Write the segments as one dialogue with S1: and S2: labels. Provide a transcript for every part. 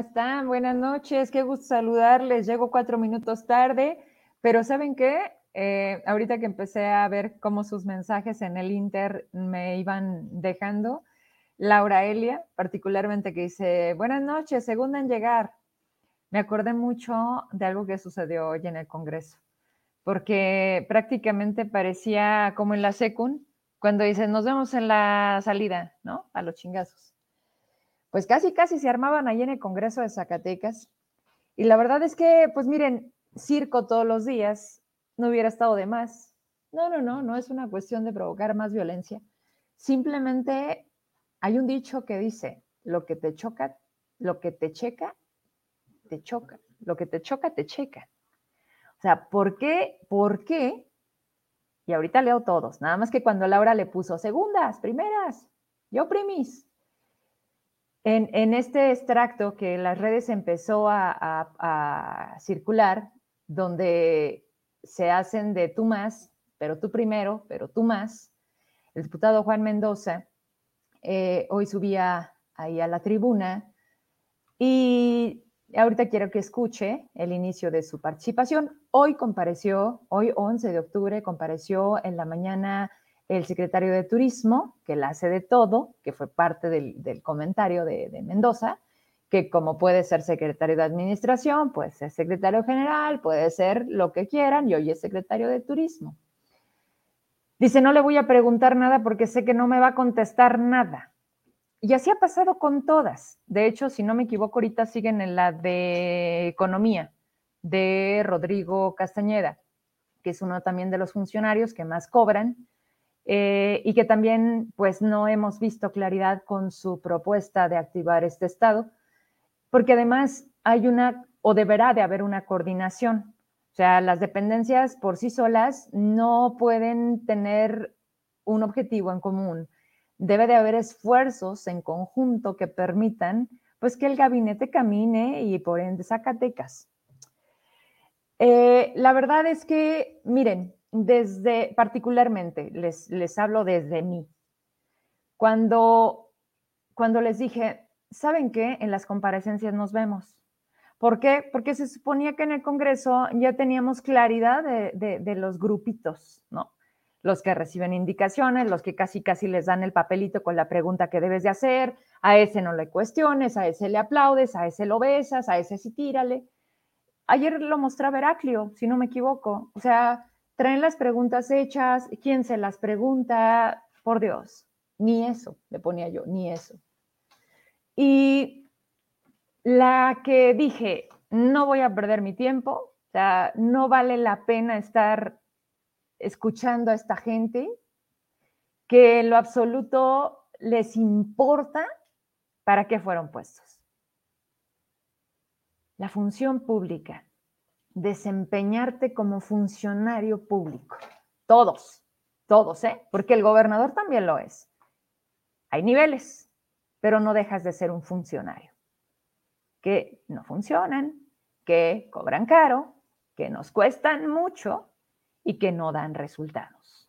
S1: ¿Cómo están? Buenas noches, qué gusto saludarles. Llego cuatro minutos tarde, pero ¿saben qué? Eh, ahorita que empecé a ver cómo sus mensajes en el Inter me iban dejando, Laura Elia, particularmente que dice, buenas noches, segunda en llegar. Me acordé mucho de algo que sucedió hoy en el Congreso, porque prácticamente parecía como en la SECUN, cuando dicen, nos vemos en la salida, ¿no? A los chingazos pues casi, casi se armaban ahí en el Congreso de Zacatecas. Y la verdad es que, pues miren, circo todos los días no hubiera estado de más. No, no, no, no es una cuestión de provocar más violencia. Simplemente hay un dicho que dice, lo que te choca, lo que te checa, te choca. Lo que te choca, te checa. O sea, ¿por qué? ¿Por qué? Y ahorita leo todos, nada más que cuando Laura le puso segundas, primeras, yo primis, en, este extracto que las redes empezó a, circular, donde se hacen de tú más, pero tú primero, pero tú más, el diputado Juan Mendoza eh, hoy subía ahí a la tribuna y ahorita quiero que escuche el inicio de su participación. Hoy compareció, hoy 11 de octubre, compareció en la mañana el secretario de Turismo, que la hace de todo, que fue parte del, comentario de, Mendoza, que como puede ser secretario de Administración, puede ser secretario general, puede ser lo que quieran, y hoy es secretario de Turismo. Dice, no le voy a preguntar nada porque sé que no me va a contestar nada. Y así ha pasado con todas. De hecho, si no me equivoco, ahorita siguen en la de Economía, de Rodrigo Castañeda, que es uno también de los funcionarios que más cobran eh, y que también pues no hemos visto claridad con su propuesta de activar este estado, porque además hay una o deberá de haber una coordinación. O sea, las dependencias por sí solas no pueden tener un objetivo en común. Debe de haber esfuerzos en conjunto que permitan pues que el gabinete camine y por ende Zacatecas. Eh, la verdad es que, miren, desde, particularmente, les, les hablo desde mí. Cuando, cuando les dije, ¿saben qué? En las comparecencias nos vemos. ¿Por qué? Porque se suponía que en el Congreso ya teníamos claridad de, de, los grupitos, ¿no? Los que reciben indicaciones, los que casi casi les dan el papelito con la pregunta que debes de hacer, a ese no le cuestiones, a ese le aplaudes, a ese lo besas, a ese sí tírale. Ayer lo mostraba Heraclio, si no me equivoco. O sea, traen las preguntas hechas, quién se las pregunta, por Dios, ni eso, le ponía yo, ni eso. Y la que dije, no voy a perder mi tiempo, o sea, no vale la pena estar escuchando a esta gente que en lo absoluto les importa para qué fueron puestos. La función pública desempeñarte como funcionario público. Todos, todos, ¿eh? Porque el gobernador también lo es. Hay niveles, pero no dejas de ser un funcionario. Que no funcionan, que cobran caro, que nos cuestan mucho y que no dan resultados.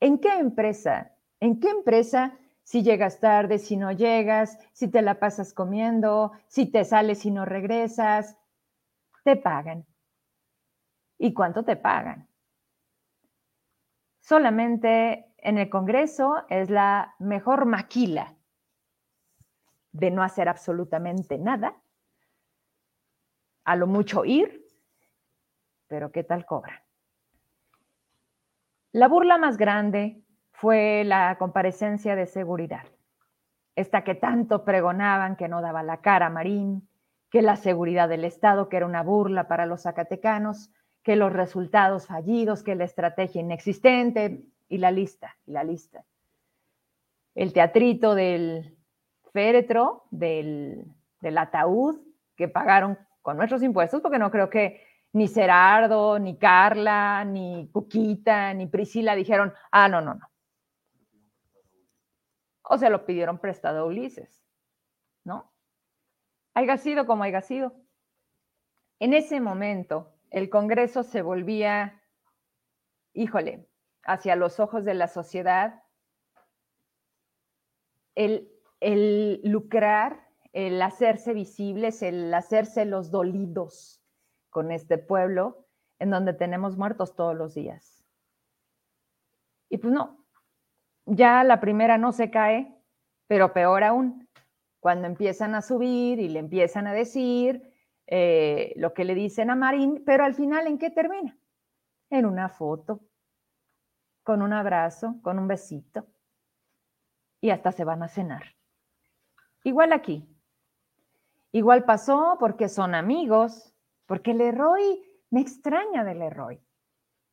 S1: ¿En qué empresa? ¿En qué empresa si llegas tarde, si no llegas, si te la pasas comiendo, si te sales y no regresas? Te pagan. ¿Y cuánto te pagan? Solamente en el Congreso es la mejor maquila de no hacer absolutamente nada, a lo mucho ir, pero ¿qué tal cobran? La burla más grande fue la comparecencia de seguridad, esta que tanto pregonaban que no daba la cara Marín, que la seguridad del Estado, que era una burla para los zacatecanos, que los resultados fallidos, que la estrategia inexistente, y la lista, y la lista. El teatrito del féretro, del, del ataúd, que pagaron con nuestros impuestos, porque no creo que ni Gerardo, ni Carla, ni Cuquita, ni Priscila dijeron, ah, no, no, no. O se lo pidieron prestado a Ulises, ¿no? Haya sido como haya sido. En ese momento, el Congreso se volvía, híjole, hacia los ojos de la sociedad, el, lucrar, el hacerse visibles, el hacerse los dolidos con este pueblo en donde tenemos muertos todos los días. Y pues no, ya la primera no se cae, pero peor aún, cuando empiezan a subir y le empiezan a decir eh, lo que le dicen a Marín, pero al final, ¿en qué termina? En una foto, con un abrazo, con un besito, y hasta se van a cenar. Igual aquí. Igual pasó porque son amigos, porque Leroy me extraña de Leroy.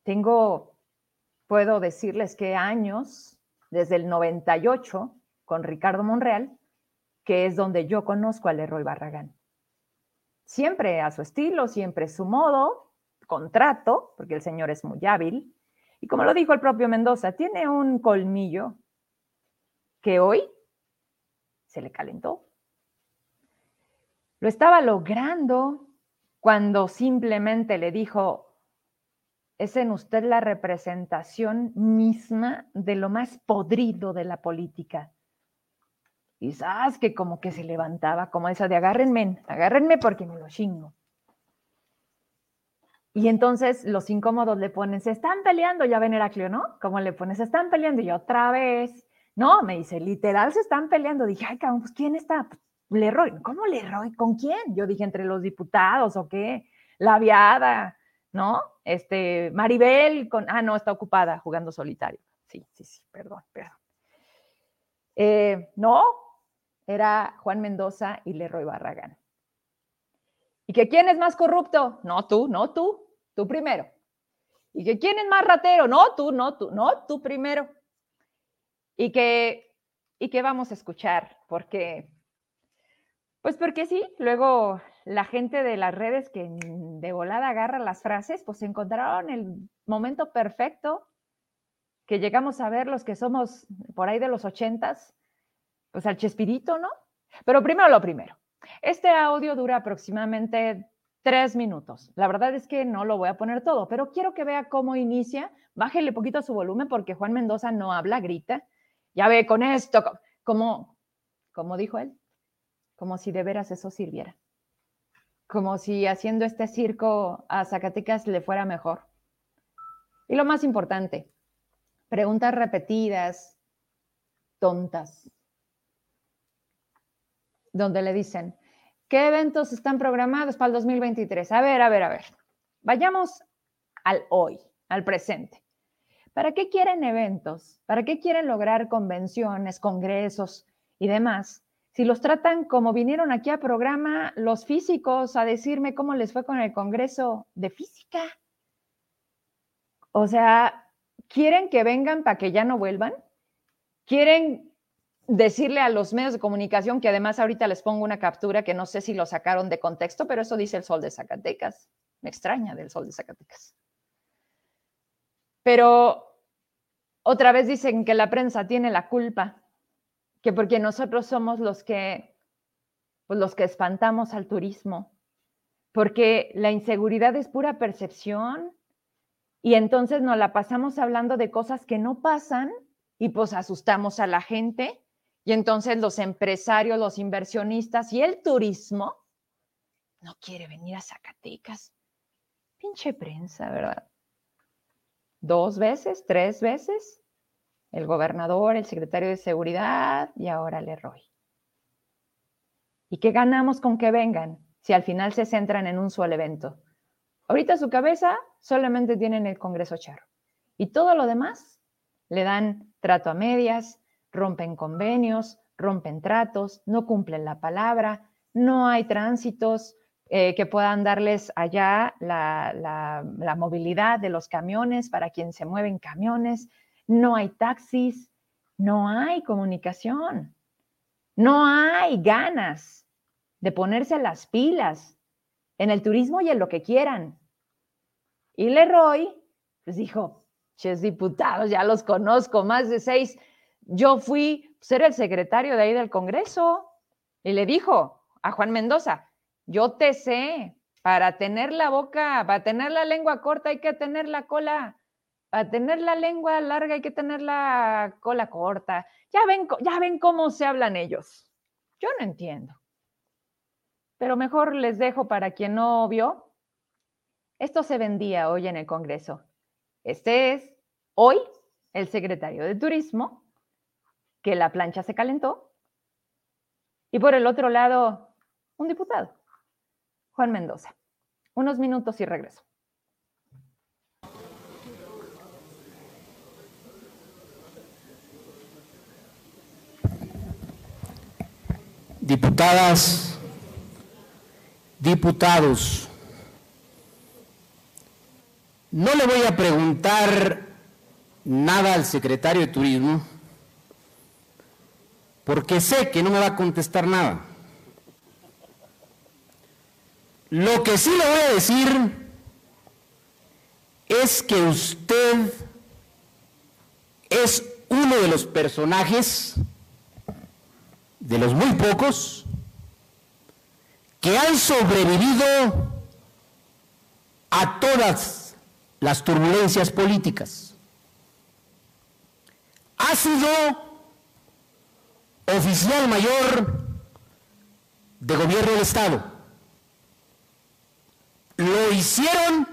S1: Tengo, puedo decirles que años, desde el 98, con Ricardo Monreal, que es donde yo conozco a Leroy Barragán. Siempre a su estilo, siempre su modo, contrato, porque el señor es muy hábil. Y como lo dijo el propio Mendoza, tiene un colmillo que hoy se le calentó. Lo estaba logrando cuando simplemente le dijo, es en usted la representación misma de lo más podrido de la política. Y sabes que como que se levantaba, como esa de agárrenme, agárrenme porque me lo chingo. Y entonces los incómodos le ponen, se están peleando, ya ven Heraclio, ¿no? Como le pones, se están peleando y otra vez. No, me dice, literal se están peleando. Dije, ay, cabrón, pues ¿quién está? Leroy, ¿cómo Leroy? ¿Con quién? Yo dije, entre los diputados o qué, la viada, ¿no? Este, Maribel, con, ah, no, está ocupada jugando solitario. Sí, sí, sí, perdón, perdón. Eh, no, era Juan Mendoza y Leroy Barragán. ¿Y que quién es más corrupto? No tú, no tú, tú primero. ¿Y que quién es más ratero? No tú, no tú, no tú primero. Y que, y que vamos a escuchar, porque pues porque sí, luego la gente de las redes que de volada agarra las frases, pues encontraron el momento perfecto que llegamos a ver los que somos por ahí de los ochentas, pues al Chespirito, ¿no? Pero primero lo primero. Este audio dura aproximadamente tres minutos. La verdad es que no lo voy a poner todo, pero quiero que vea cómo inicia. Bájele poquito su volumen porque Juan Mendoza no habla, grita. Ya ve con esto, como, como dijo él, como si de veras eso sirviera, como si haciendo este circo a Zacatecas le fuera mejor. Y lo más importante, preguntas repetidas, tontas, donde le dicen, ¿qué eventos están programados para el 2023? A ver, a ver, a ver. Vayamos al hoy, al presente. ¿Para qué quieren eventos? ¿Para qué quieren lograr convenciones, congresos y demás? si los tratan como vinieron aquí a programa los físicos a decirme cómo les fue con el Congreso de Física. O sea, ¿quieren que vengan para que ya no vuelvan? ¿Quieren decirle a los medios de comunicación que además ahorita les pongo una captura que no sé si lo sacaron de contexto, pero eso dice el Sol de Zacatecas. Me extraña del Sol de Zacatecas. Pero otra vez dicen que la prensa tiene la culpa que porque nosotros somos los que, pues los que espantamos al turismo, porque la inseguridad es pura percepción y entonces nos la pasamos hablando de cosas que no pasan y pues asustamos a la gente y entonces los empresarios, los inversionistas y el turismo no quiere venir a Zacatecas. Pinche prensa, ¿verdad? Dos veces, tres veces el gobernador, el secretario de seguridad y ahora Leroy. ¿Y qué ganamos con que vengan si al final se centran en un solo evento? Ahorita su cabeza solamente tienen el Congreso Charro y todo lo demás le dan trato a medias, rompen convenios, rompen tratos, no cumplen la palabra, no hay tránsitos eh, que puedan darles allá la, la movilidad de los camiones para quien se mueven camiones, no hay taxis, no hay comunicación, no hay ganas de ponerse las pilas en el turismo y en lo que quieran. Y Leroy, pues dijo, ches diputados, ya los conozco, más de seis. Yo fui ser el secretario de ahí del Congreso y le dijo a Juan Mendoza, yo te sé, para tener la boca, para tener la lengua corta hay que tener la cola para tener la lengua larga hay que tener la cola corta. Ya ven, ya ven cómo se hablan ellos. Yo no entiendo. pero mejor les dejo para quien no vio. Esto se vendía hoy en el Congreso. Este es hoy el secretario de Turismo, que la plancha se calentó, y por el otro lado, un diputado, Juan Mendoza. Unos minutos y regreso.
S2: Diputadas, diputados, no le voy a preguntar nada al secretario de Turismo porque sé que no me va a contestar nada. Lo que sí le voy a decir es que usted es uno de los personajes, de los muy pocos, que han sobrevivido a todas las turbulencias políticas. Ha sido oficial mayor de gobierno del Estado. Lo hicieron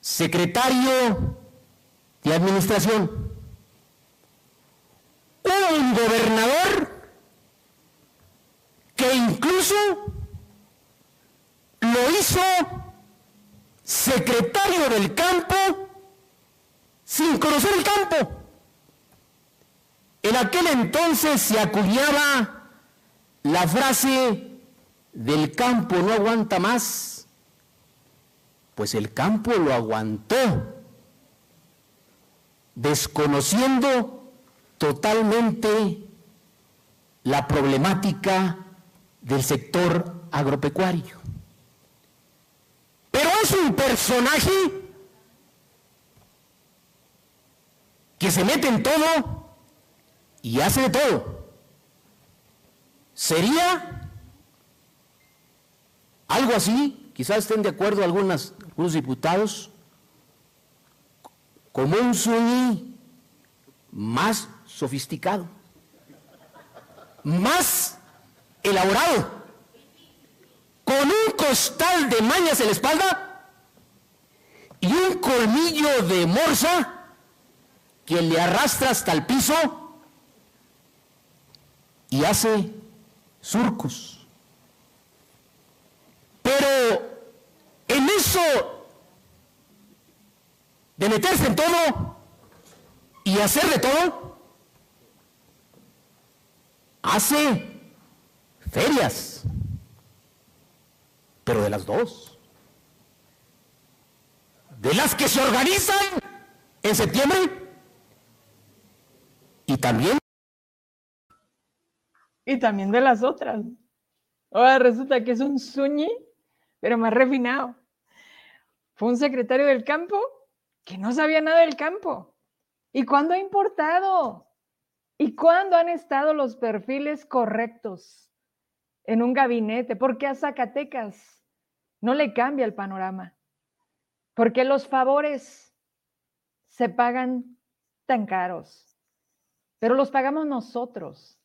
S2: secretario de administración. Un gobernador que incluso lo hizo secretario del campo sin conocer el campo. En aquel entonces se acuñaba la frase del campo no aguanta más, pues el campo lo aguantó, desconociendo totalmente la problemática del sector agropecuario. Pero es un personaje que se mete en todo y hace de todo. Sería algo así, quizás estén de acuerdo algunas, algunos diputados, como un sueño más sofisticado, más elaborado, con un costal de mañas en la espalda y un colmillo de morsa que le arrastra hasta el piso y hace surcos. Pero en eso de meterse en todo y hacer de todo, hace ferias, pero de las dos. De las que se organizan en septiembre y también
S1: y también de las otras. Ahora resulta que es un suñi, pero más refinado. Fue un secretario del campo que no sabía nada del campo. ¿Y cuándo ha importado? ¿Y cuándo han estado los perfiles correctos en un gabinete? ¿Por qué a Zacatecas no le cambia el panorama? ¿Por qué los favores se pagan tan caros? Pero los pagamos nosotros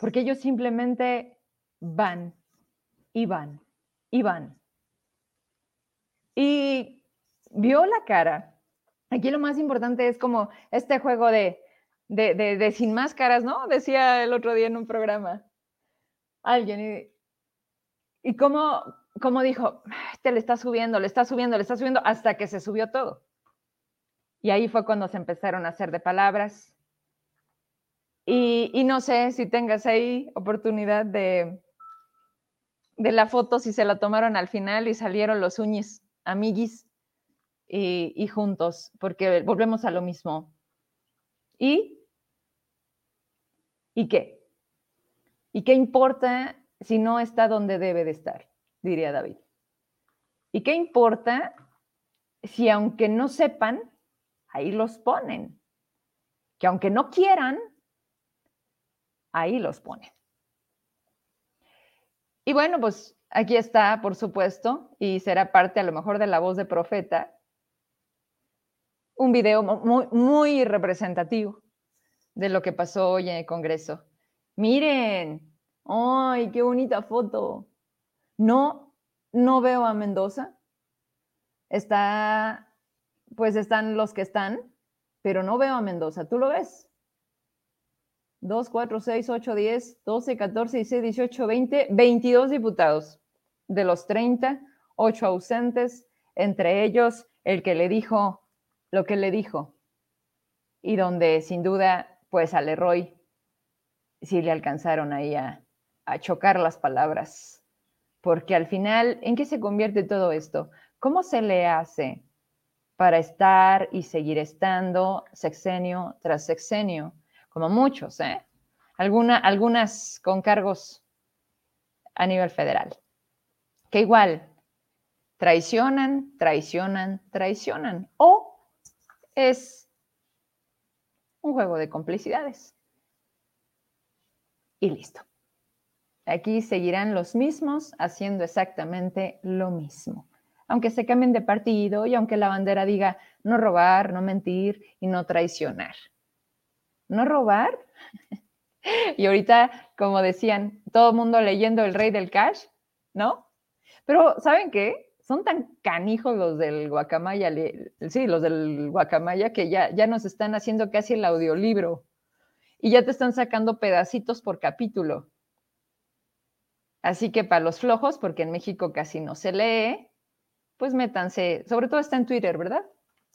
S1: porque ellos simplemente van y van y van. Y vio la cara. Aquí lo más importante es como este juego de, de, sin máscaras, ¿no? Decía el otro día en un programa alguien. Y, y como, como dijo, este le está subiendo, le está subiendo, le está subiendo, hasta que se subió todo. Y ahí fue cuando se empezaron a hacer de palabras, y, no sé si tengas ahí oportunidad de, de la foto, si se la tomaron al final y salieron los uñis, amiguis, y, y juntos, porque volvemos a lo mismo. ¿Y? ¿Y qué? ¿Y qué importa si no está donde debe de estar? Diría David. ¿Y qué importa si aunque no sepan, ahí los ponen? Que aunque no quieran, ahí los pone. Y bueno, pues aquí está, por supuesto, y será parte a lo mejor de la voz de profeta, un video muy, muy representativo de lo que pasó hoy en el Congreso. Miren, Ay, qué bonita foto. No, no veo a Mendoza. Está, pues están los que están, pero no veo a Mendoza. ¿Tú lo ves? 2, 4, 6, 8, 10, 12, 14, 16, 18, 20, 22 diputados. De los 30, 8 ausentes, entre ellos el que le dijo lo que le dijo. Y donde sin duda, pues a Leroy sí le alcanzaron ahí a, a chocar las palabras. Porque al final, ¿en qué se convierte todo esto? ¿Cómo se le hace para estar y seguir estando sexenio tras sexenio? Como muchos, ¿eh? Alguna, algunas con cargos a nivel federal. Que igual traicionan, traicionan, traicionan. O es un juego de complicidades. Y listo. Aquí seguirán los mismos haciendo exactamente lo mismo. Aunque se cambien de partido y aunque la bandera diga no robar, no mentir y no traicionar. ¿No robar? y ahorita, como decían, todo el mundo leyendo El Rey del Cash, ¿no? Pero, ¿saben qué? Son tan canijos los del Guacamaya, sí, los del Guacamaya, que ya, ya nos están haciendo casi el audiolibro y ya te están sacando pedacitos por capítulo. Así que para los flojos, porque en México casi no se lee, pues métanse, sobre todo está en Twitter, ¿verdad?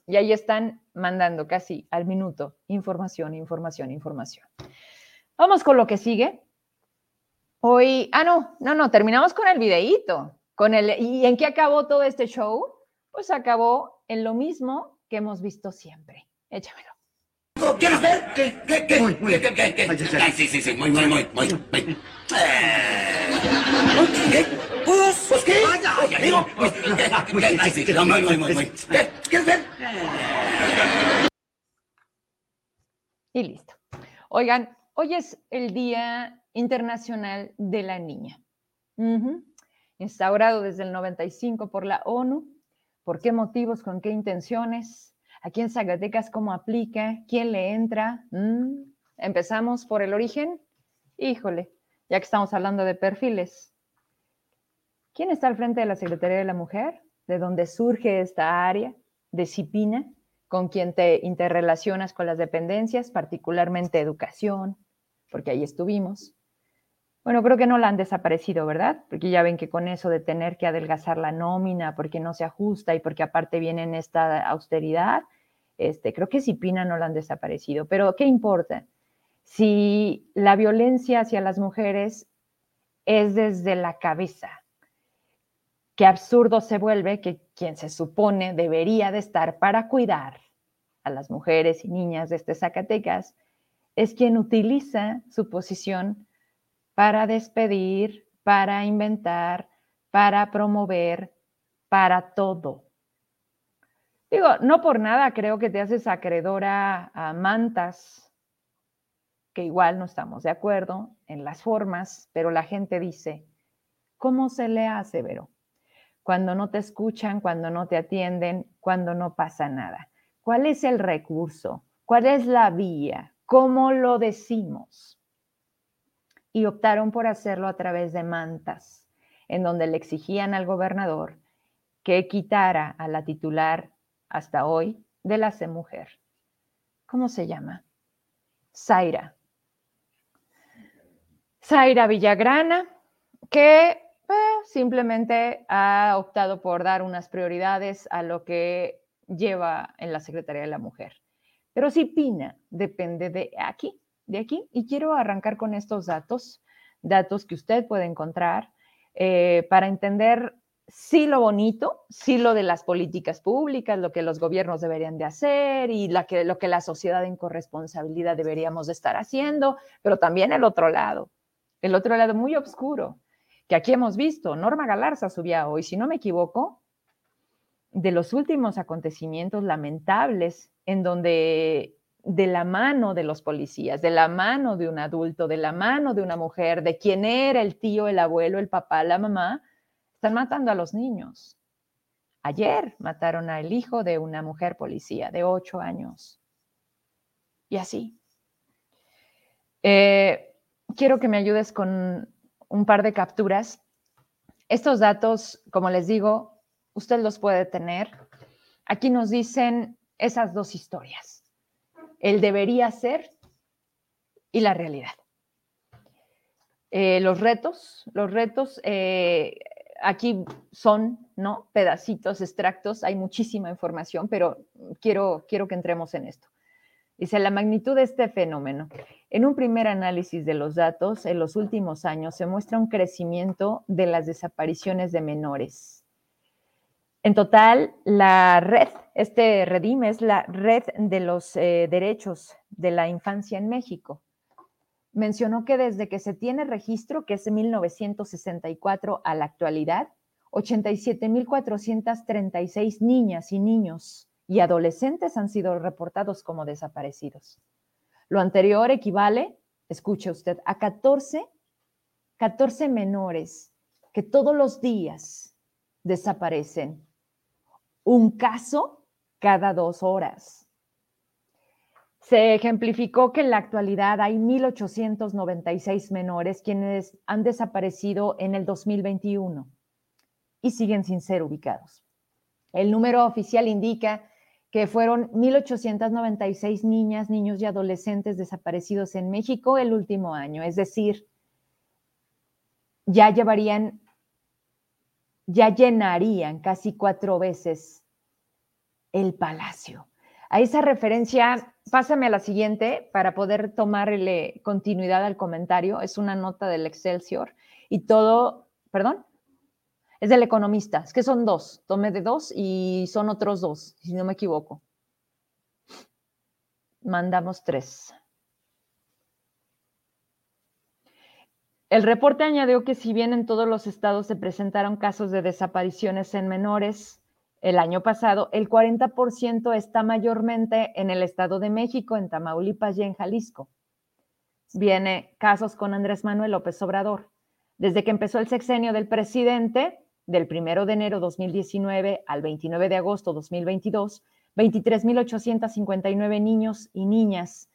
S1: Y ahí están mandando casi al minuto información, información, información. Vamos con lo que sigue. Hoy, ah, no, no, no, terminamos con el videíto. Con el, ¿Y en qué acabó todo este show? Pues acabó en lo mismo que hemos visto siempre. Échamelo.
S3: ¿Quieres ver? ¿Qué? ¿Qué? ¿Qué? Muy, muy, ¿qué? ¿Qué? ¿Qué? Sí, sí, sí, muy, muy, muy, muy. muy. ¿Qué? Pues, pues, ¿qué? Vaya, amigo. ¿Quieres ver?
S1: Y listo. Oigan, hoy es el Día Internacional de la Niña. Instaurado desde el 95 por la ONU. ¿Por qué motivos? ¿Con qué intenciones? Aquí en Zacatecas, ¿cómo aplica? ¿Quién le entra? Mm, Empezamos por el origen. Híjole, ya que estamos hablando de perfiles. ¿Quién está al frente de la Secretaría de la Mujer? ¿De dónde surge esta área? ¿De CIPINA? ¿Con quién te interrelacionas con las dependencias, particularmente educación? Porque ahí estuvimos. Bueno, creo que no la han desaparecido, ¿verdad? Porque ya ven que con eso de tener que adelgazar la nómina porque no se ajusta y porque aparte viene en esta austeridad, este, creo que Pina no la han desaparecido. Pero ¿qué importa? Si la violencia hacia las mujeres es desde la cabeza, qué absurdo se vuelve que quien se supone debería de estar para cuidar a las mujeres y niñas de este Zacatecas es quien utiliza su posición para despedir, para inventar, para promover, para todo. Digo, no por nada creo que te haces acreedora a mantas, que igual no estamos de acuerdo en las formas, pero la gente dice, ¿cómo se le hace, Vero? Cuando no te escuchan, cuando no te atienden, cuando no pasa nada. ¿Cuál es el recurso? ¿Cuál es la vía? ¿Cómo lo decimos? y optaron por hacerlo a través de mantas, en donde le exigían al gobernador que quitara a la titular hasta hoy de la C mujer. ¿Cómo se llama? Zaira. Zaira Villagrana, que simplemente ha optado por dar unas prioridades a lo que lleva en la Secretaría de la Mujer. Pero si Pina depende de aquí, de aquí y quiero arrancar con estos datos, datos que usted puede encontrar eh, para entender sí lo bonito, sí lo de las políticas públicas, lo que los gobiernos deberían de hacer y la que, lo que la sociedad en corresponsabilidad deberíamos de estar haciendo, pero también el otro lado, el otro lado muy oscuro, que aquí hemos visto, Norma Galarza subía hoy, si no me equivoco, de los últimos acontecimientos lamentables en donde de la mano de los policías, de la mano de un adulto, de la mano de una mujer, de quien era el tío, el abuelo, el papá, la mamá, están matando a los niños. Ayer mataron al hijo de una mujer policía de ocho años. Y así. Eh, quiero que me ayudes con un par de capturas. Estos datos, como les digo, usted los puede tener. Aquí nos dicen esas dos historias, el debería ser y la realidad. Eh, los retos, los retos eh, aquí son, ¿no? Pedacitos, extractos, hay muchísima información, pero quiero, quiero que entremos en esto. Dice, la magnitud de este fenómeno. En un primer análisis de los datos, en los últimos años se muestra un crecimiento de las desapariciones de menores. En total, la red, este REDIM es la red de los eh, derechos de la infancia en México. Mencionó que desde que se tiene registro, que es de 1964 a la actualidad, 87.436 niñas y niños y adolescentes han sido reportados como desaparecidos. Lo anterior equivale, escuche usted, a 14, 14 menores que todos los días desaparecen. Un caso cada dos horas. Se ejemplificó que en la actualidad hay 1.896 menores quienes han desaparecido en el 2021 y siguen sin ser ubicados. El número oficial indica que fueron 1.896 niñas, niños y adolescentes desaparecidos en México el último año. Es decir, ya llevarían, ya llenarían casi cuatro veces el palacio. A esa referencia, pásame a la siguiente para poder tomarle continuidad al comentario. Es una nota del Excelsior y todo, perdón. Es del economista, es que son dos, tomé de dos y son otros dos, si no me equivoco. Mandamos tres. El reporte añadió que si bien en todos los estados se presentaron casos de desapariciones en menores el año pasado, el 40% está mayormente en el Estado de México, en Tamaulipas y en Jalisco. Viene casos con Andrés Manuel López Obrador. Desde que empezó el sexenio del presidente, del 1 de enero 2019 al 29 de agosto 2022, 23.859 niños y niñas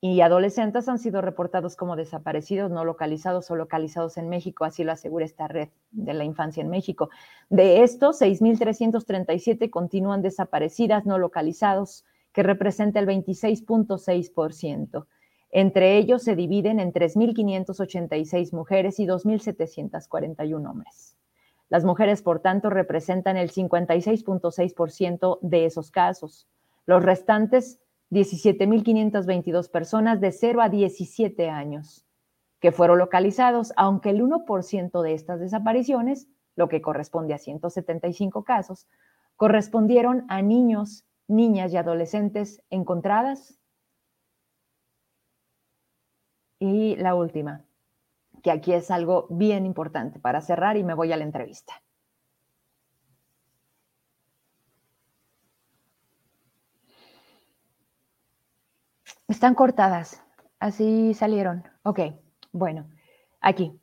S1: y adolescentes han sido reportados como desaparecidos, no localizados o localizados en México, así lo asegura esta red de la infancia en México. De estos, 6.337 continúan desaparecidas, no localizados, que representa el 26.6%. Entre ellos se dividen en 3.586 mujeres y 2.741 hombres. Las mujeres, por tanto, representan el 56.6% de esos casos. Los restantes, 17.522 personas de 0 a 17 años, que fueron localizados, aunque el 1% de estas desapariciones, lo que corresponde a 175 casos, correspondieron a niños, niñas y adolescentes encontradas. Y la última, que aquí es algo bien importante para cerrar y me voy a la entrevista. Están cortadas, así salieron. Ok, bueno, aquí.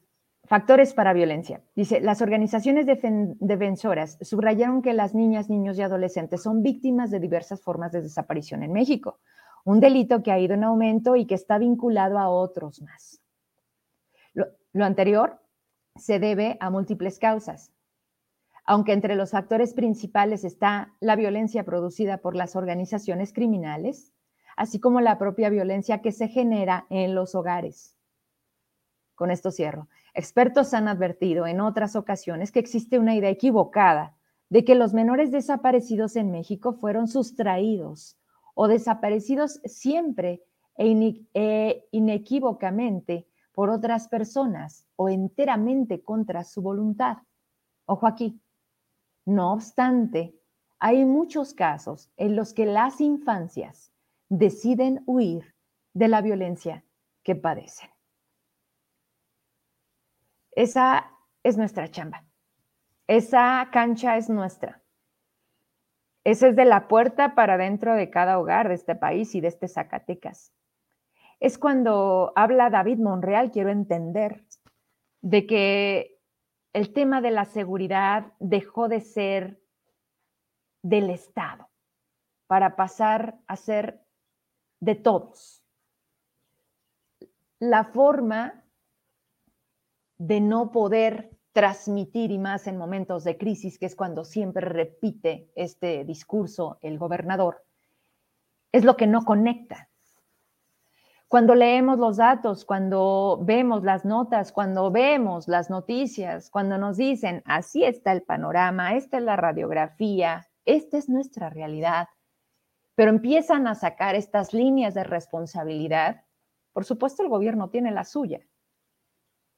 S1: Factores para violencia. Dice, las organizaciones defensoras subrayaron que las niñas, niños y adolescentes son víctimas de diversas formas de desaparición en México, un delito que ha ido en aumento y que está vinculado a otros más. Lo, anterior se debe a múltiples causas, aunque entre los factores principales está la violencia producida por las organizaciones criminales, así como la propia violencia que se genera en los hogares. Con esto cierro. Expertos han advertido en otras ocasiones que existe una idea equivocada de que los menores desaparecidos en México fueron sustraídos o desaparecidos siempre e, e inequívocamente por otras personas o enteramente contra su voluntad. Ojo aquí. No obstante, hay muchos casos en los que las infancias deciden huir de la violencia que padecen. Esa es nuestra chamba. Esa cancha es nuestra. Esa es de la puerta para dentro de cada hogar de este país y de este Zacatecas es cuando habla David Monreal, quiero entender, de que el tema de la seguridad dejó de ser del Estado para pasar a ser de todos. La forma de no poder transmitir y más en momentos de crisis, que es cuando siempre repite este discurso el gobernador, es lo que no conecta. Cuando leemos los datos, cuando vemos las notas, cuando vemos las noticias, cuando nos dicen, así está el panorama, esta es la radiografía, esta es nuestra realidad, pero empiezan a sacar estas líneas de responsabilidad, por supuesto el gobierno tiene la suya,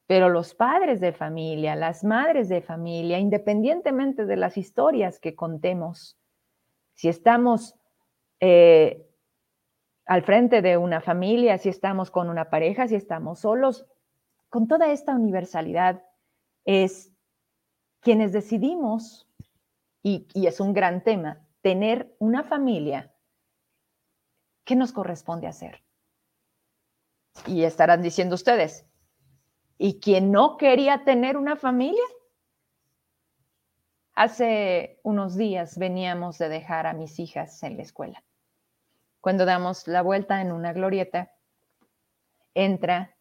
S1: pero los padres de familia, las madres de familia, independientemente de las historias que contemos, si estamos eh, al frente de una familia, si estamos con una pareja, si estamos solos, con toda esta universalidad, es quienes decidimos, y, es un gran tema, tener una familia, ¿qué nos corresponde hacer? Y estarán diciendo ustedes, ¿y quien no quería tener una familia? Hace unos días veníamos de dejar a mis hijas en la escuela cuando damos la vuelta en una glorieta, entra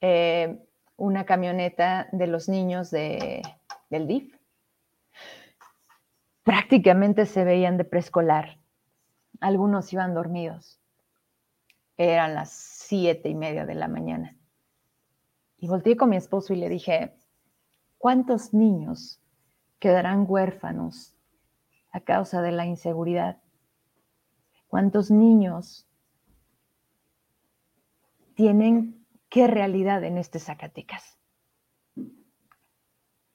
S1: eh, una camioneta de los niños de, del DIF. Prácticamente se veían de preescolar. Algunos iban dormidos. Eran las siete y media de la mañana. Y volteé con mi esposo y le dije, ¿cuántos niños quedarán huérfanos a causa de la inseguridad? ¿Cuántos niños tienen qué realidad en este Zacatecas?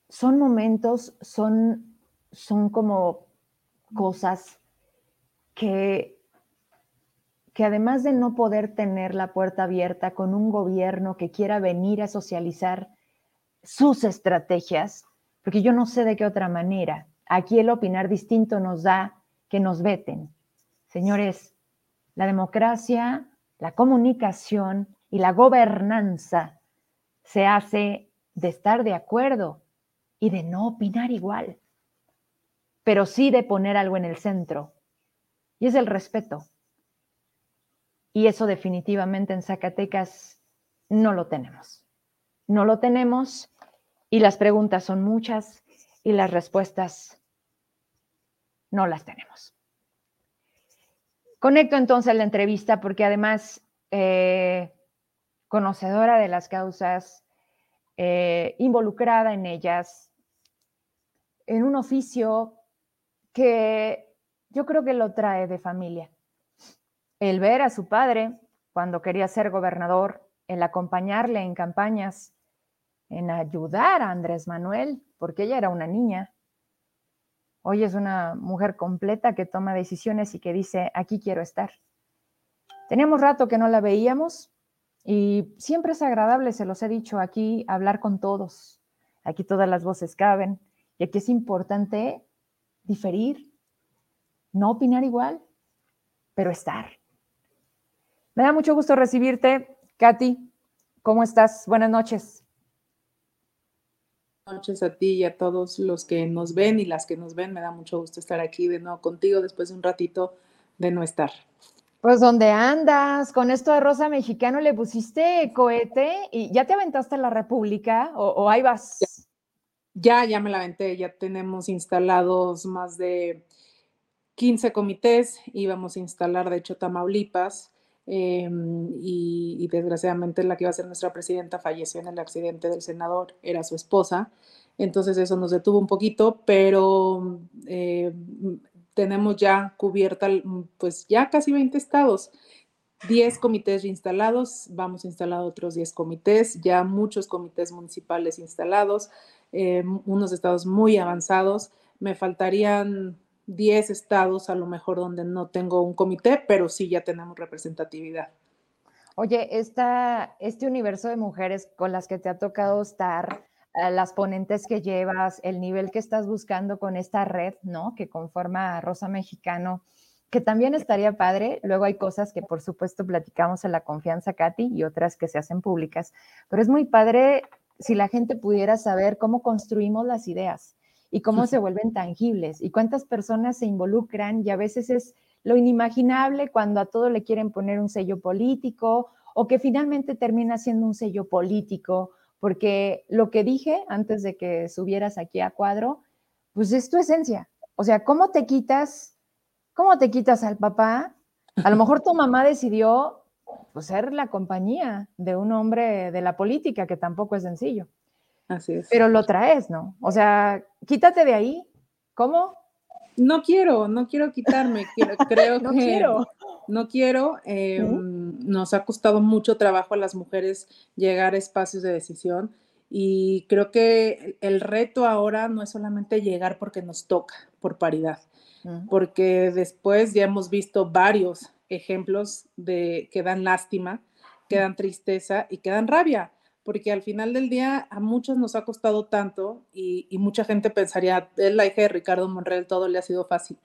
S1: Son momentos, son, son como cosas que, que además de no poder tener la puerta abierta con un gobierno que quiera venir a socializar sus estrategias, porque yo no sé de qué otra manera. Aquí el opinar distinto nos da que nos veten, Señores, la democracia, la comunicación y la gobernanza se hace de estar de acuerdo y de no opinar igual, pero sí de poner algo en el centro, y es el respeto. Y eso definitivamente en Zacatecas no lo tenemos. No lo tenemos y las preguntas son muchas y las respuestas no las tenemos. Conecto entonces la entrevista porque además, eh, conocedora de las causas, eh, involucrada en ellas, en un oficio que yo creo que lo trae de familia. El ver a su padre cuando quería ser gobernador, el acompañarle en campañas, en ayudar a Andrés Manuel, porque ella era una niña, Hoy es una mujer completa que toma decisiones y que dice, aquí quiero estar. Teníamos rato que no la veíamos y siempre es agradable, se los he dicho aquí, hablar con todos. Aquí todas las voces caben y aquí es importante diferir, no opinar igual, pero estar. Me da mucho gusto recibirte, Katy. ¿Cómo estás? Buenas noches
S4: noches a ti y a todos los que nos ven y las que nos ven. Me da mucho gusto estar aquí de nuevo contigo después de un ratito de no estar.
S1: Pues ¿dónde andas? Con esto de Rosa Mexicano le pusiste cohete y ya te aventaste la República o, ahí vas.
S4: Ya, ya me la aventé, ya tenemos instalados más de 15 comités, íbamos a instalar de hecho Tamaulipas, Em, y, desgraciadamente la que iba a ser nuestra presidenta falleció en el accidente del senador, era su esposa, entonces eso nos detuvo un poquito, pero eh, tenemos ya cubierta pues ya casi 20 estados. 10 comités instalados, vamos a instalar otros 10 comités, ya muchos comités municipales instalados, em, unos estados muy avanzados. Me faltarían 10 estados a lo mejor donde no tengo un comité, pero sí ya tenemos representatividad.
S1: Oye, esta, este universo de mujeres con las que te ha tocado estar, eh, las ponentes que llevas, el nivel que estás buscando con esta red, ¿no? Que conforma Rosa Mexicano, que también estaría padre. Luego hay cosas que por supuesto platicamos en la confianza, Katy, y otras que se hacen públicas, pero es muy padre si la gente pudiera saber cómo construimos las ideas y cómo se vuelven tangibles y cuántas personas se involucran y a veces es lo inimaginable cuando a todo le quieren poner un sello político o que finalmente termina siendo un sello político porque lo que dije antes de que subieras aquí a cuadro, pues es tu esencia. O sea, ¿cómo te quitas, cómo te quitas al papá? A lo mejor tu mamá decidió pues, ser la compañía de un hombre de la política, que tampoco es sencillo.
S4: Así es.
S1: Pero lo traes, ¿no? O sea, quítate de ahí. ¿Cómo?
S4: No quiero, no quiero quitarme. creo
S1: no
S4: que
S1: quiero.
S4: no quiero. Eh, nos ha costado mucho trabajo a las mujeres llegar a espacios de decisión y creo que el reto ahora no es solamente llegar porque nos toca por paridad, porque después ya hemos visto varios ejemplos de que dan lástima, que dan tristeza y que dan rabia porque al final del día a muchos nos ha costado tanto y, mucha gente pensaría, es la hija de Ricardo Monreal, todo le ha sido fácil.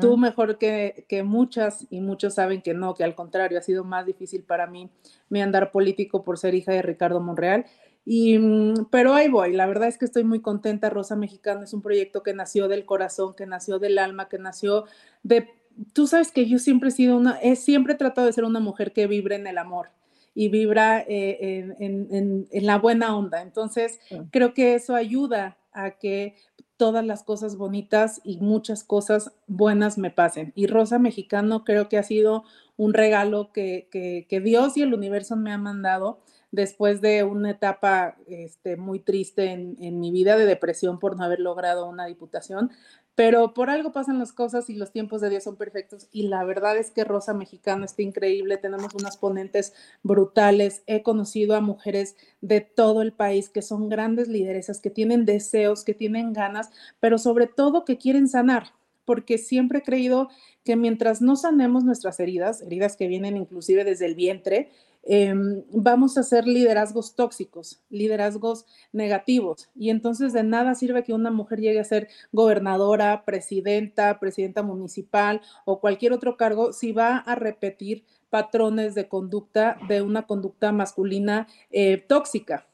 S4: Tú mejor que, que, muchas y muchos saben que no, que al contrario, ha sido más difícil para mí mi andar político por ser hija de Ricardo Monreal. Y, mm, pero ahí voy, la verdad es que estoy muy contenta. Rosa Mexicana es un proyecto que nació del corazón, que nació del alma, que nació de... Tú sabes que yo siempre he sido una, he siempre tratado de ser una mujer que vibre en el amor y vibra eh, en, la buena onda. Entonces, creo que eso ayuda a que todas las cosas bonitas y muchas cosas buenas me pasen. Y Rosa Mexicano creo que ha sido un regalo que, que Dios y el universo me han mandado después de una etapa este, muy triste en, en, mi vida de depresión por no haber logrado una diputación, pero por algo pasan las cosas y los tiempos de Dios son perfectos y la verdad es que Rosa Mexicano está increíble, tenemos unas ponentes brutales, he conocido a mujeres de todo el país que son grandes lideresas, que tienen deseos, que tienen ganas, pero sobre todo que quieren sanar, porque siempre he creído que mientras no sanemos nuestras heridas, heridas que vienen inclusive desde el vientre, Em, vamos a hacer liderazgos tóxicos, liderazgos negativos. Y entonces de nada sirve que una mujer llegue a ser gobernadora, presidenta, presidenta municipal o cualquier otro cargo si va a repetir patrones de conducta de una conducta masculina eh, tóxica.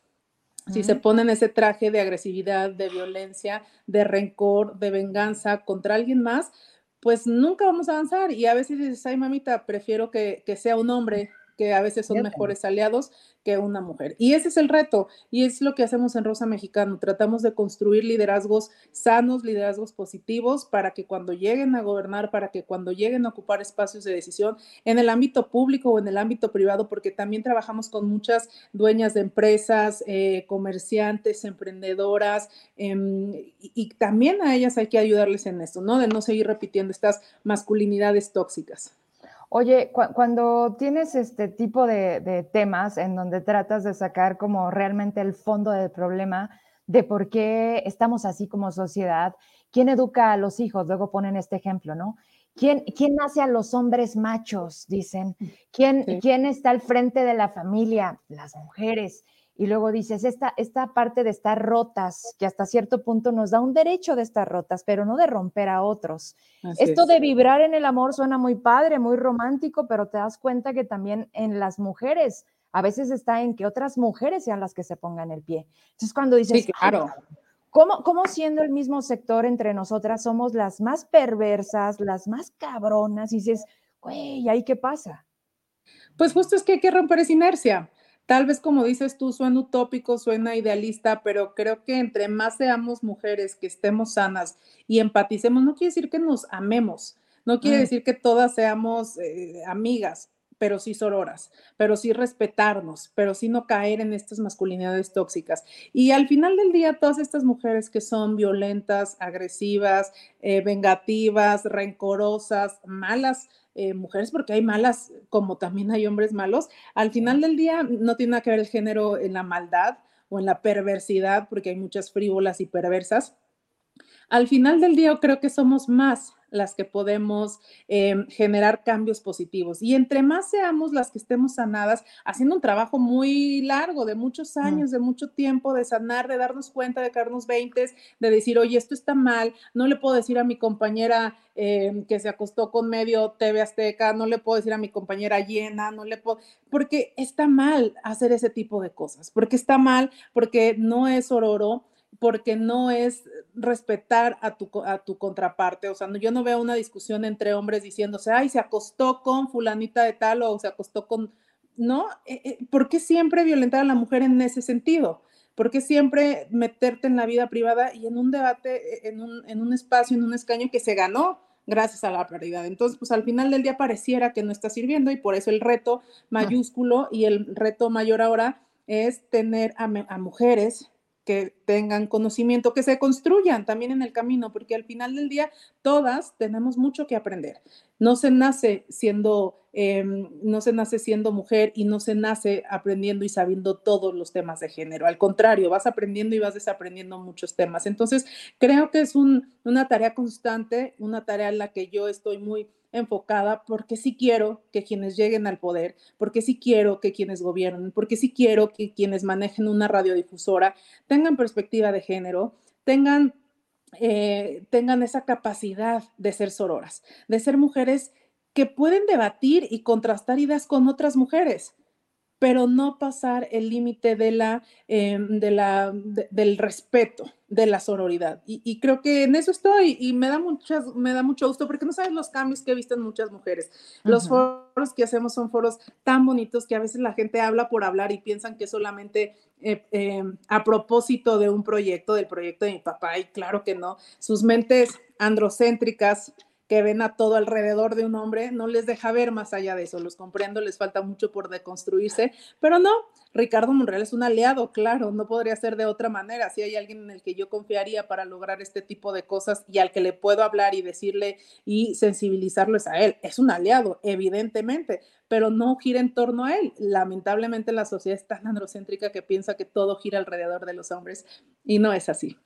S4: Si se ponen ese traje de agresividad, de violencia, de rencor, de venganza contra alguien más, pues nunca vamos a avanzar. Y a veces dices, ay mamita, prefiero que, que sea un hombre que a veces son mejores aliados que una mujer. Y ese es el reto y es lo que hacemos en Rosa Mexicano. Tratamos de construir liderazgos sanos, liderazgos positivos para que cuando lleguen a gobernar, para que cuando lleguen a ocupar espacios de decisión en el ámbito público o en el ámbito privado, porque también trabajamos con muchas dueñas de empresas, eh, comerciantes, emprendedoras, em, y, y también a ellas hay que ayudarles en esto, ¿no? De no seguir repitiendo estas masculinidades tóxicas.
S1: Oye, cuando tienes este tipo de, temas en donde tratas de sacar como realmente el fondo del problema de por qué estamos así como sociedad, ¿quién educa a los hijos? Luego ponen este ejemplo, ¿no? ¿Quién, quién hace a los hombres machos? Dicen. ¿Quién, ¿Quién está al frente de la familia? Las mujeres y luego dices, esta, esta parte de estar rotas, que hasta cierto punto nos da un derecho de estar rotas, pero no de romper a otros. Esto de vibrar en el amor suena muy padre, muy romántico, pero te das cuenta que también en las mujeres, a veces está en que otras mujeres sean las que se pongan el pie. Entonces cuando dices,
S4: claro.
S1: ¿Cómo, ¿Cómo, siendo el mismo sector entre nosotras somos las más perversas, las más cabronas? Y dices, güey, ¿ahí qué pasa?
S4: Pues justo es que hay que romper esa inercia. Tal vez como dices tú, suena utópico, suena idealista, pero creo que entre más seamos mujeres que estemos sanas y empaticemos, no quiere decir que nos amemos, no quiere decir que todas seamos eh, amigas, pero sí sororas, pero sí respetarnos, pero sí no caer en estas masculinidades tóxicas. Y al final del día, todas estas mujeres que son violentas, agresivas, eh, vengativas, rencorosas, malas, eh, mujeres, porque hay malas como también hay hombres malos, al final del día no tiene nada que ver el género en la maldad o en la perversidad, porque hay muchas frívolas y perversas. Al final del día creo que somos más las que podemos em, generar cambios positivos. Y entre más seamos las que estemos sanadas, haciendo un trabajo muy largo, de muchos años, de mucho tiempo, de sanar, de darnos cuenta, de caernos 20, de decir, oye, esto está mal, no le puedo decir a mi compañera em, que se acostó con medio TV Azteca, no le puedo decir a mi compañera llena, no le puedo, porque está mal hacer ese tipo de cosas, porque está mal, porque no es ororo porque no es respetar a tu, a tu contraparte. O sea, yo no veo una discusión entre hombres diciéndose, ay, se acostó con fulanita de tal o se acostó con... No, eh, eh, ¿por qué siempre violentar a la mujer en ese sentido? ¿Por qué siempre meterte en la vida privada y en un debate, en un, en un espacio, en un escaño que se ganó? gracias a la prioridad. Entonces, pues al final del día pareciera que no está sirviendo y por eso el reto mayúsculo y el reto mayor ahora es tener a, a mujeres que tengan conocimiento, que se construyan también en el camino, porque al final del día todas tenemos mucho que aprender. No se nace siendo, em, no se nace siendo mujer y no se nace aprendiendo y sabiendo todos los temas de género. Al contrario, vas aprendiendo y vas desaprendiendo muchos temas. Entonces, creo que es una tarea constante, una tarea en la que yo estoy muy enfocada porque sí quiero que quienes lleguen al poder, porque sí quiero que quienes gobiernen, porque sí quiero que quienes manejen una radiodifusora tengan perspectiva de género, tengan, eh, tengan esa capacidad de ser sororas, de ser mujeres que pueden debatir y contrastar ideas con otras mujeres pero no pasar el límite de la, em, de la, del respeto, de la sororidad. Y, creo que en eso estoy y me da, muchas, me da mucho gusto porque no sabes los cambios que he visto en muchas mujeres. Los foros que hacemos son foros tan bonitos que a veces la gente habla por hablar y piensan que solamente eh, em, a propósito de un proyecto, del proyecto de mi papá, y claro que no. Sus mentes androcéntricas, que ven a todo alrededor de un hombre, no les deja ver más allá de eso. Los comprendo, les falta mucho por deconstruirse, pero no, Ricardo Monreal es un aliado, claro, no podría ser de otra manera. Si hay alguien en el que yo confiaría para lograr este tipo de cosas y al que le puedo hablar y decirle y sensibilizarlo es a él, es un aliado, evidentemente, pero no gira en torno a él. Lamentablemente la sociedad es tan androcéntrica que piensa que todo gira alrededor de los hombres y no es así.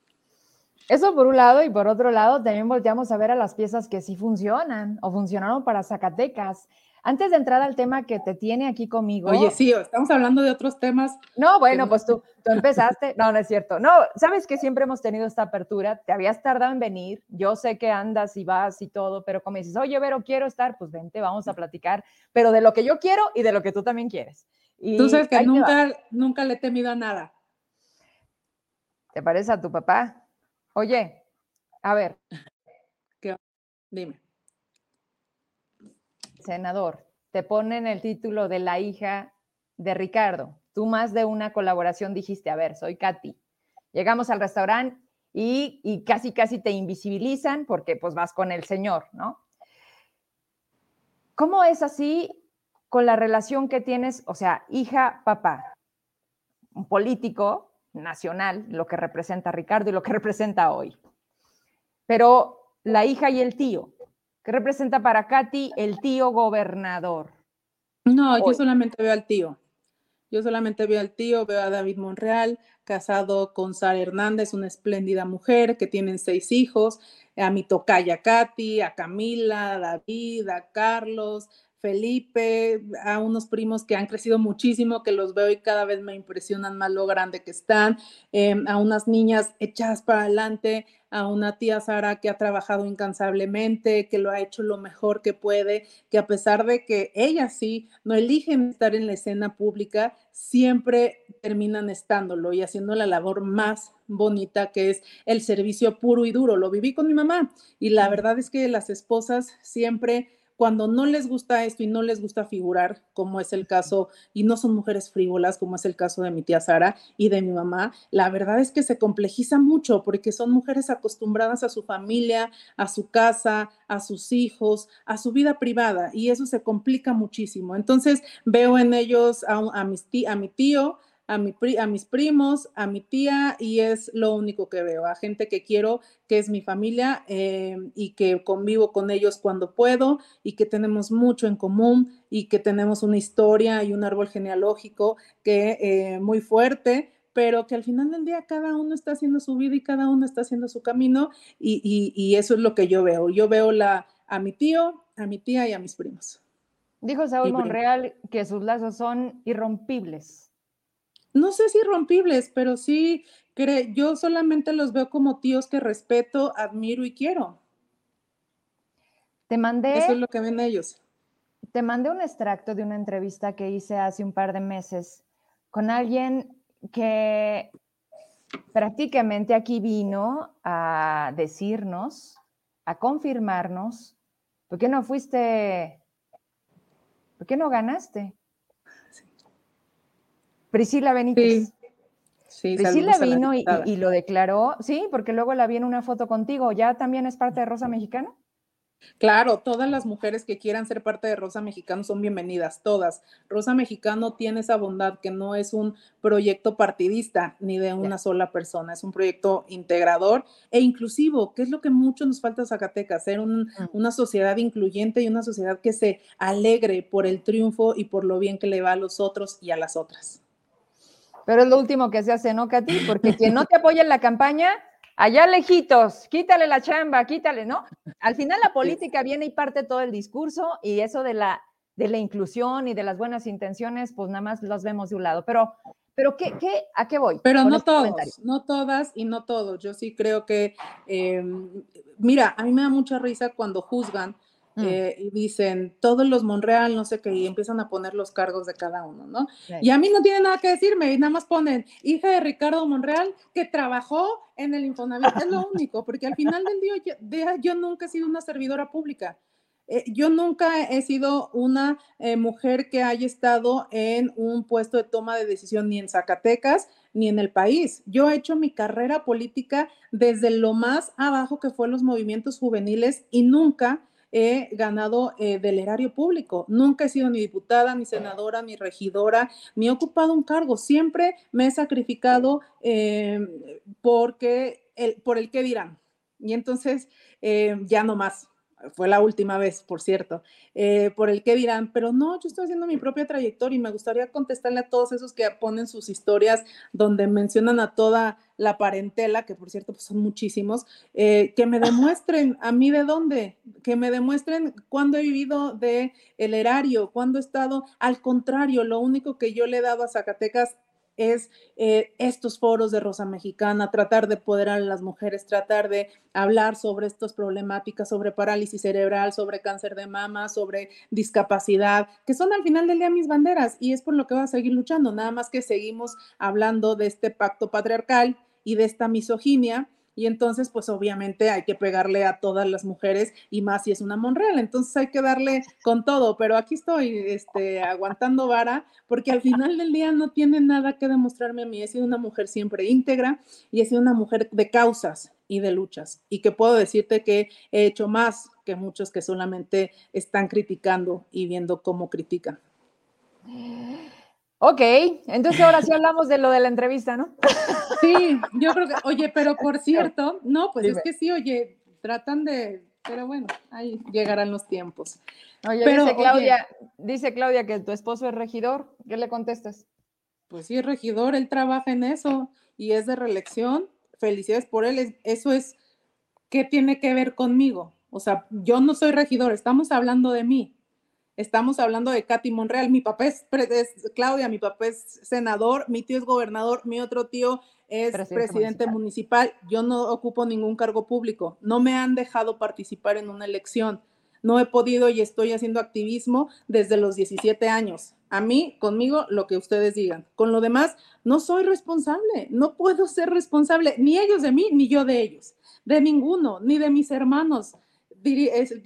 S1: Eso por un lado, y por otro lado, también volteamos a ver a las piezas que sí funcionan o funcionaron para Zacatecas. Antes de entrar al tema que te tiene aquí conmigo.
S4: Oye, sí, estamos hablando de otros temas.
S1: No, bueno, pues tú, tú empezaste. No, no es cierto. No, sabes que siempre hemos tenido esta apertura. Te habías tardado en venir. Yo sé que andas y vas y todo, pero como dices, oye, Vero, quiero estar, pues vente, vamos a platicar, pero de lo que yo quiero y de lo que tú también quieres. Y
S4: tú sabes que nunca, nunca le he temido a nada.
S1: ¿Te parece a tu papá? Oye, a ver.
S4: ¿Qué? Dime.
S1: Senador, te ponen el título de la hija de Ricardo. Tú más de una colaboración dijiste, a ver, soy Katy. Llegamos al restaurante y, y casi, casi te invisibilizan porque pues vas con el señor, ¿no? ¿Cómo es así con la relación que tienes, o sea, hija-papá? Un político nacional, lo que representa Ricardo y lo que representa hoy. Pero la hija y el tío, ¿qué representa para Katy el tío gobernador?
S4: No, yo solamente veo al tío. Yo solamente veo al tío, veo a David Monreal, casado con Sara Hernández, una espléndida mujer que tienen seis hijos, a mi tocaya Katy, a Camila, a David, a Carlos, Felipe, a unos primos que han crecido muchísimo, que los veo y cada vez me impresionan más lo grande que están, em, a unas niñas echadas para adelante, a una tía Sara que ha trabajado incansablemente, que lo ha hecho lo mejor que puede, que a pesar de que ellas sí no eligen estar en la escena pública, siempre terminan estándolo y haciendo la labor más bonita que es el servicio puro y duro. Lo viví con mi mamá y la verdad es que las esposas siempre cuando no les gusta esto y no les gusta figurar, como es el caso, y no son mujeres frívolas, como es el caso de mi tía Sara y de mi mamá, la verdad es que se complejiza mucho porque son mujeres acostumbradas a su familia, a su casa, a sus hijos, a su vida privada, y eso se complica muchísimo. Entonces veo en ellos a, a, a mi tío, a, mi, a mis primos, a mi tía y es lo único que veo, a gente que quiero, que es mi familia eh, y que convivo con ellos cuando puedo y que tenemos mucho en común y que tenemos una historia y un árbol genealógico que eh, muy fuerte pero que al final del día cada uno está haciendo su vida y cada uno está haciendo su camino y, y, eso es lo que yo veo. Yo veo la, a mi tío, a mi tía y a mis primos.
S1: Dijo Saúl Monreal que sus lazos son irrompibles
S4: no sé si rompibles, pero sí, yo solamente los veo como tíos que respeto, admiro y quiero.
S1: Te mandé.
S4: Eso es lo que ven ellos.
S1: Te mandé un extracto de una entrevista que hice hace un par de meses con alguien que prácticamente aquí vino a decirnos, a confirmarnos, ¿por qué no fuiste, por qué no ganaste? Priscila Benítez. Sí, sí la vino y, y, lo declaró, sí, porque luego la vi en una foto contigo. ¿Ya también es parte de Rosa Mexicana?
S4: Claro, todas las mujeres que quieran ser parte de Rosa Mexicano son bienvenidas, todas. Rosa Mexicano tiene esa bondad que no es un proyecto partidista ni de una sola persona, es un proyecto integrador e inclusivo, que es lo que mucho nos falta a Zacatecas, ser mm. una sociedad incluyente y una sociedad que se alegre por el triunfo y por lo bien que le va a los otros y a las otras.
S1: Pero es lo último que se hace, ¿no, Katy? Porque quien no te apoya en la campaña allá lejitos, quítale la chamba, quítale, ¿no? Al final la política viene y parte todo el discurso y eso de la, de la inclusión y de las buenas intenciones, pues nada más los vemos de un lado. Pero, pero ¿qué, qué, ¿a qué voy?
S4: Pero no este todos, no todas y no todos. Yo sí creo que, em, mira, a mí me da mucha risa cuando juzgan Mm. Eh, y dicen todos los Monreal, no sé qué, y empiezan a poner los cargos de cada uno, ¿no? Y a mí no tiene nada que decirme, y nada más ponen hija de Ricardo Monreal que trabajó en el Infonavit, es lo único, porque al final del día yo, nunca he sido una servidora pública. Eh, yo nunca he sido una eh, mujer que haya estado en un puesto de toma de decisión ni en Zacatecas ni en el país. Yo he hecho mi carrera política desde lo más abajo que fue los movimientos juveniles y nunca he ganado eh, del erario público. Nunca he sido ni diputada, ni senadora, ni regidora, ni he ocupado un cargo. Siempre me he sacrificado em, porque el, por el que dirán. Y entonces eh, ya no más fue la última vez, por cierto, eh, por el que dirán, pero no, yo estoy haciendo mi propia trayectoria y me gustaría contestarle a todos esos que ponen sus historias donde mencionan a toda la parentela, que por cierto pues son muchísimos, eh, que me demuestren a mí de dónde, que me demuestren cuándo he vivido de el erario, cuándo he estado, al contrario, lo único que yo le he dado a Zacatecas es eh, estos foros de Rosa Mexicana, tratar de poder a las mujeres, tratar de hablar sobre estas problemáticas, sobre parálisis cerebral, sobre cáncer de mama, sobre discapacidad, que son al final del día mis banderas y es por lo que voy a seguir luchando, nada más que seguimos hablando de este pacto patriarcal y de esta misoginia y entonces pues obviamente hay que pegarle a todas las mujeres y más si es una Monreal, entonces hay que darle con todo, pero aquí estoy este, aguantando vara porque al final del día no tiene nada que demostrarme a mí, he sido una mujer siempre íntegra y he sido una mujer de causas y de luchas y que puedo decirte que he hecho más que muchos que solamente están criticando y viendo cómo critican.
S1: Ok, entonces ahora sí hablamos de lo de la entrevista, ¿no?
S4: Sí, yo creo que, oye, pero por cierto, no, pues es que sí, oye, tratan de, pero bueno, ahí llegarán los tiempos.
S1: Oye, pero, dice, Claudia, dice Claudia que tu esposo es regidor, ¿qué le contestas?
S4: Pues sí, regidor, él trabaja en eso y es de reelección, felicidades por él, eso es, ¿qué tiene que ver conmigo? O sea, yo no soy regidor, estamos hablando de mí. Estamos hablando de Katy Monreal. Mi papá es, Claudia, mi papá es senador, mi tío es gobernador, mi otro tío es presidente, municipal. Yo no ocupo ningún cargo público. No me han dejado participar en una elección. No he podido y estoy haciendo activismo desde los 17 años. A mí, conmigo, lo que ustedes digan. Con lo demás, no soy responsable. No puedo ser responsable, ni ellos de mí, ni yo de ellos. De ninguno, ni de mis hermanos.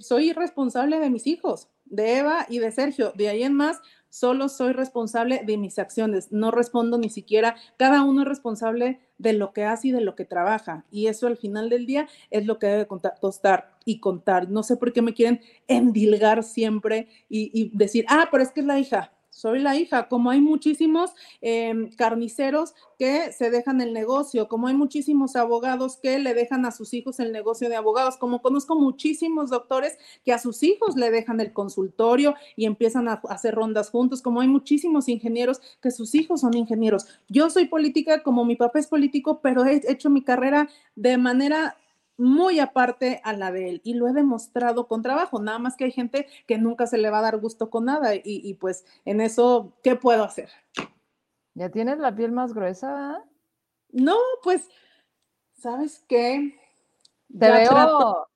S4: Soy responsable de mis hijos de Eva y de Sergio. De ahí en más, solo soy responsable de mis acciones. No respondo ni siquiera, cada uno es responsable de lo que hace y de lo que trabaja. Y eso al final del día es lo que debe contar, tostar y contar. No sé por qué me quieren endilgar siempre y, y decir, ah, pero es que es la hija soy la hija, como hay muchísimos em, carniceros que se dejan el negocio, como hay muchísimos abogados que le dejan a sus hijos el negocio de abogados, como conozco muchísimos doctores que a sus hijos le dejan el consultorio y empiezan a hacer rondas juntos, como hay muchísimos ingenieros que sus hijos son ingenieros. Yo soy política como mi papá es político, pero he hecho mi carrera de manera muy aparte a la de él y lo he demostrado con trabajo, nada más que hay gente que nunca se le va a dar gusto con nada y, pues en eso, ¿qué puedo hacer?
S1: ¿Ya tienes la piel más gruesa?
S4: No, pues, ¿sabes qué?
S1: Te veo,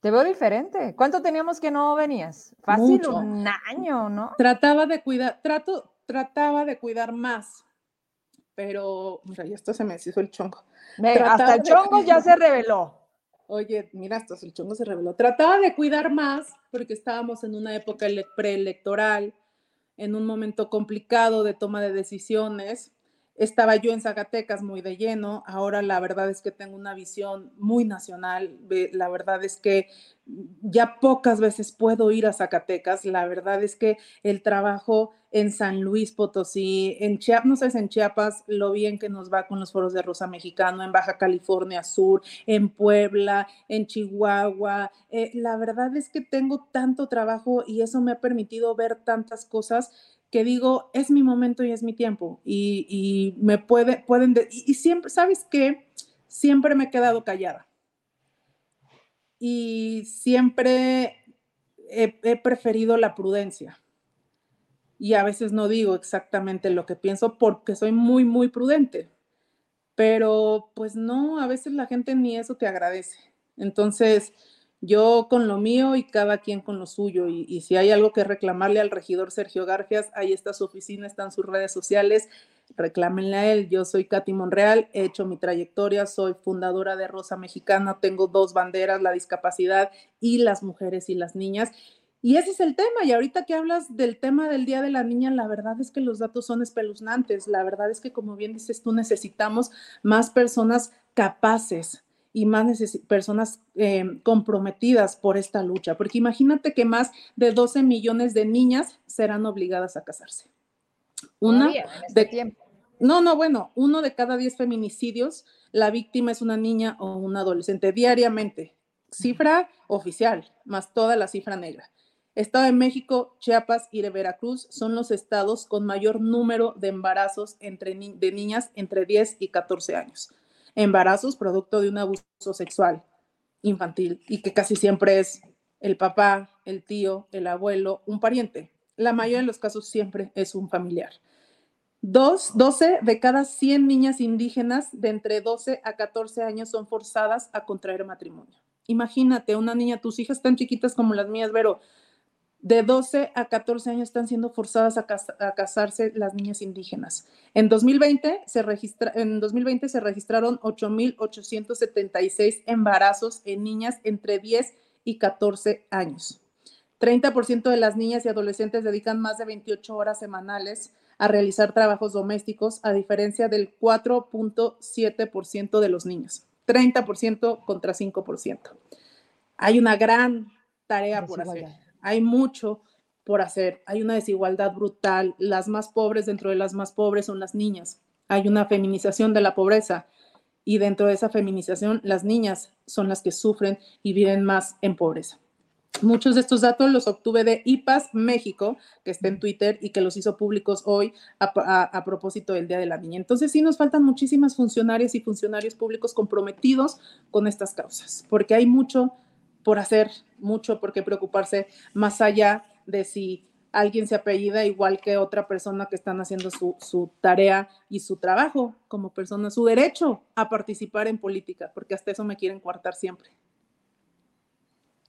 S1: te veo diferente. ¿Cuánto teníamos que no venías? Fácil un año, ¿no?
S4: Trataba de cuidar, trato, trataba de cuidar más, pero, mira, ya esto se me hizo el chongo.
S1: hasta el chongo ya se reveló.
S4: Oye, mira, hasta el chongo se reveló. Trataba de cuidar más porque estábamos en una época preelectoral, en un momento complicado de toma de decisiones. Estaba yo en Zacatecas muy de lleno, ahora la verdad es que tengo una visión muy nacional, la verdad es que ya pocas veces puedo ir a Zacatecas, la verdad es que el trabajo en San Luis Potosí, en Chiapas, no sé, en Chiapas, lo bien que nos va con los foros de Rosa Mexicano, en Baja California Sur, en Puebla, en Chihuahua, eh, la verdad es que tengo tanto trabajo y eso me ha permitido ver tantas cosas que digo, es mi momento y es mi tiempo. Y, me puede, pueden, y, siempre, ¿sabes qué? Siempre me he quedado callada. Y siempre he, preferido la prudencia. Y a veces no digo exactamente lo que pienso porque soy muy, muy prudente. Pero pues no, a veces la gente ni eso te agradece. Entonces, yo con lo mío y cada quien con lo suyo. Y, si hay algo que reclamarle al regidor Sergio Garfias, ahí está su oficina, están sus redes sociales, reclámenle a él. Yo soy Katy Monreal, he hecho mi trayectoria, soy fundadora de Rosa Mexicana, tengo dos banderas, la discapacidad y las mujeres y las niñas. Y ese es el tema. Y ahorita que hablas del tema del Día de la Niña, la verdad es que los datos son espeluznantes. La verdad es que, como bien dices tú, necesitamos más personas capaces y más personas eh, comprometidas por esta lucha, porque imagínate que más de 12 millones de niñas serán obligadas a casarse. Una este de tiempo. No, no, bueno, uno de cada 10 feminicidios, la víctima es una niña o un adolescente diariamente. Cifra oficial, más toda la cifra negra. Estado de México, Chiapas y de Veracruz son los estados con mayor número de embarazos entre de niñas entre 10 y 14 años embarazos producto de un abuso sexual infantil y que casi siempre es el papá, el tío, el abuelo, un pariente. La mayoría de los casos siempre es un familiar. Dos, 12 de cada 100 niñas indígenas de entre 12 a 14 años son forzadas a contraer matrimonio. Imagínate, una niña, tus hijas tan chiquitas como las mías, pero de 12 a 14 años están siendo forzadas a, casarse las niñas indígenas. En 2020 se, registra, en 2020 se registraron 8.876 embarazos en niñas entre 10 y 14 años. 30% de las niñas y adolescentes dedican más de 28 horas semanales a realizar trabajos domésticos, a diferencia del 4.7% de los niños. 30% contra 5%. Hay una gran tarea por hacer hay mucho por hacer, hay una desigualdad brutal, las más pobres dentro de las más pobres son las niñas, hay una feminización de la pobreza y dentro de esa feminización las niñas son las que sufren y viven más en pobreza. Muchos de estos datos los obtuve de IPAS México, que está en Twitter y que los hizo públicos hoy a, propósito del Día de la Niña. Entonces sí nos faltan muchísimas funcionarias y funcionarios públicos comprometidos con estas causas, porque hay mucho por hacer, mucho por qué preocuparse, más allá de si alguien se apellida igual que otra persona que están haciendo su, tarea y su trabajo como persona, su derecho a participar en política, porque hasta eso me quieren coartar siempre.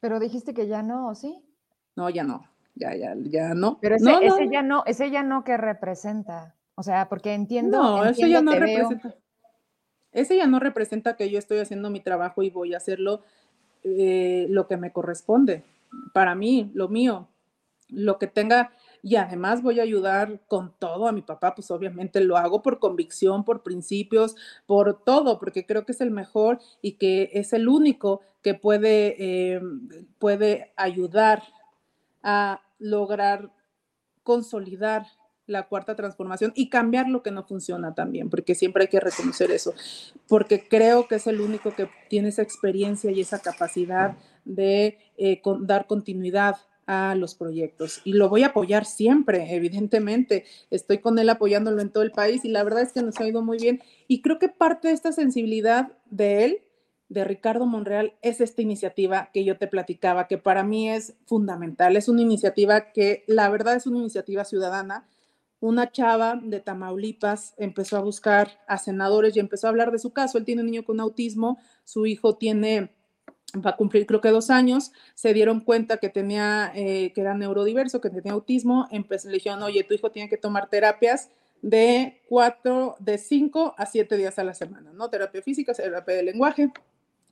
S1: Pero dijiste que ya no, ¿sí?
S4: No, ya no, ya, ya, ya no.
S1: Pero ese, ese ya no, ese ya no que representa. O sea, porque entiendo. No, ese ya no
S4: representa. Ese ya no representa que yo estoy haciendo mi trabajo y voy a hacerlo eh, lo que me corresponde, para mí, lo mío, lo que tenga, y además voy a ayudar con todo a mi papá, pues obviamente lo hago por convicción, por principios, por todo, porque creo que es el mejor y que es el único que puede, eh, puede ayudar a lograr consolidar la cuarta transformación y cambiar lo que no funciona también, porque siempre hay que reconocer eso, porque creo que es el único que tiene esa experiencia y esa capacidad de eh, dar continuidad a los proyectos y lo voy a apoyar siempre, evidentemente. Estoy con él apoyándolo en todo el país y la verdad es que nos ha ido muy bien y creo que parte de esta sensibilidad de él, de Ricardo Monreal, es esta iniciativa que yo te platicaba, que para mí es fundamental. Es una iniciativa que la verdad es una iniciativa ciudadana una chava de Tamaulipas empezó a buscar a senadores y empezó a hablar de su caso. Él tiene un niño con autismo, su hijo tiene, va a cumplir creo que dos años, se dieron cuenta que tenía, eh, que era neurodiverso, que tenía autismo, empezó, le dijeron, oye, tu hijo tiene que tomar terapias de cuatro, de cinco a siete días a la semana, ¿no? Terapia física, terapia de lenguaje.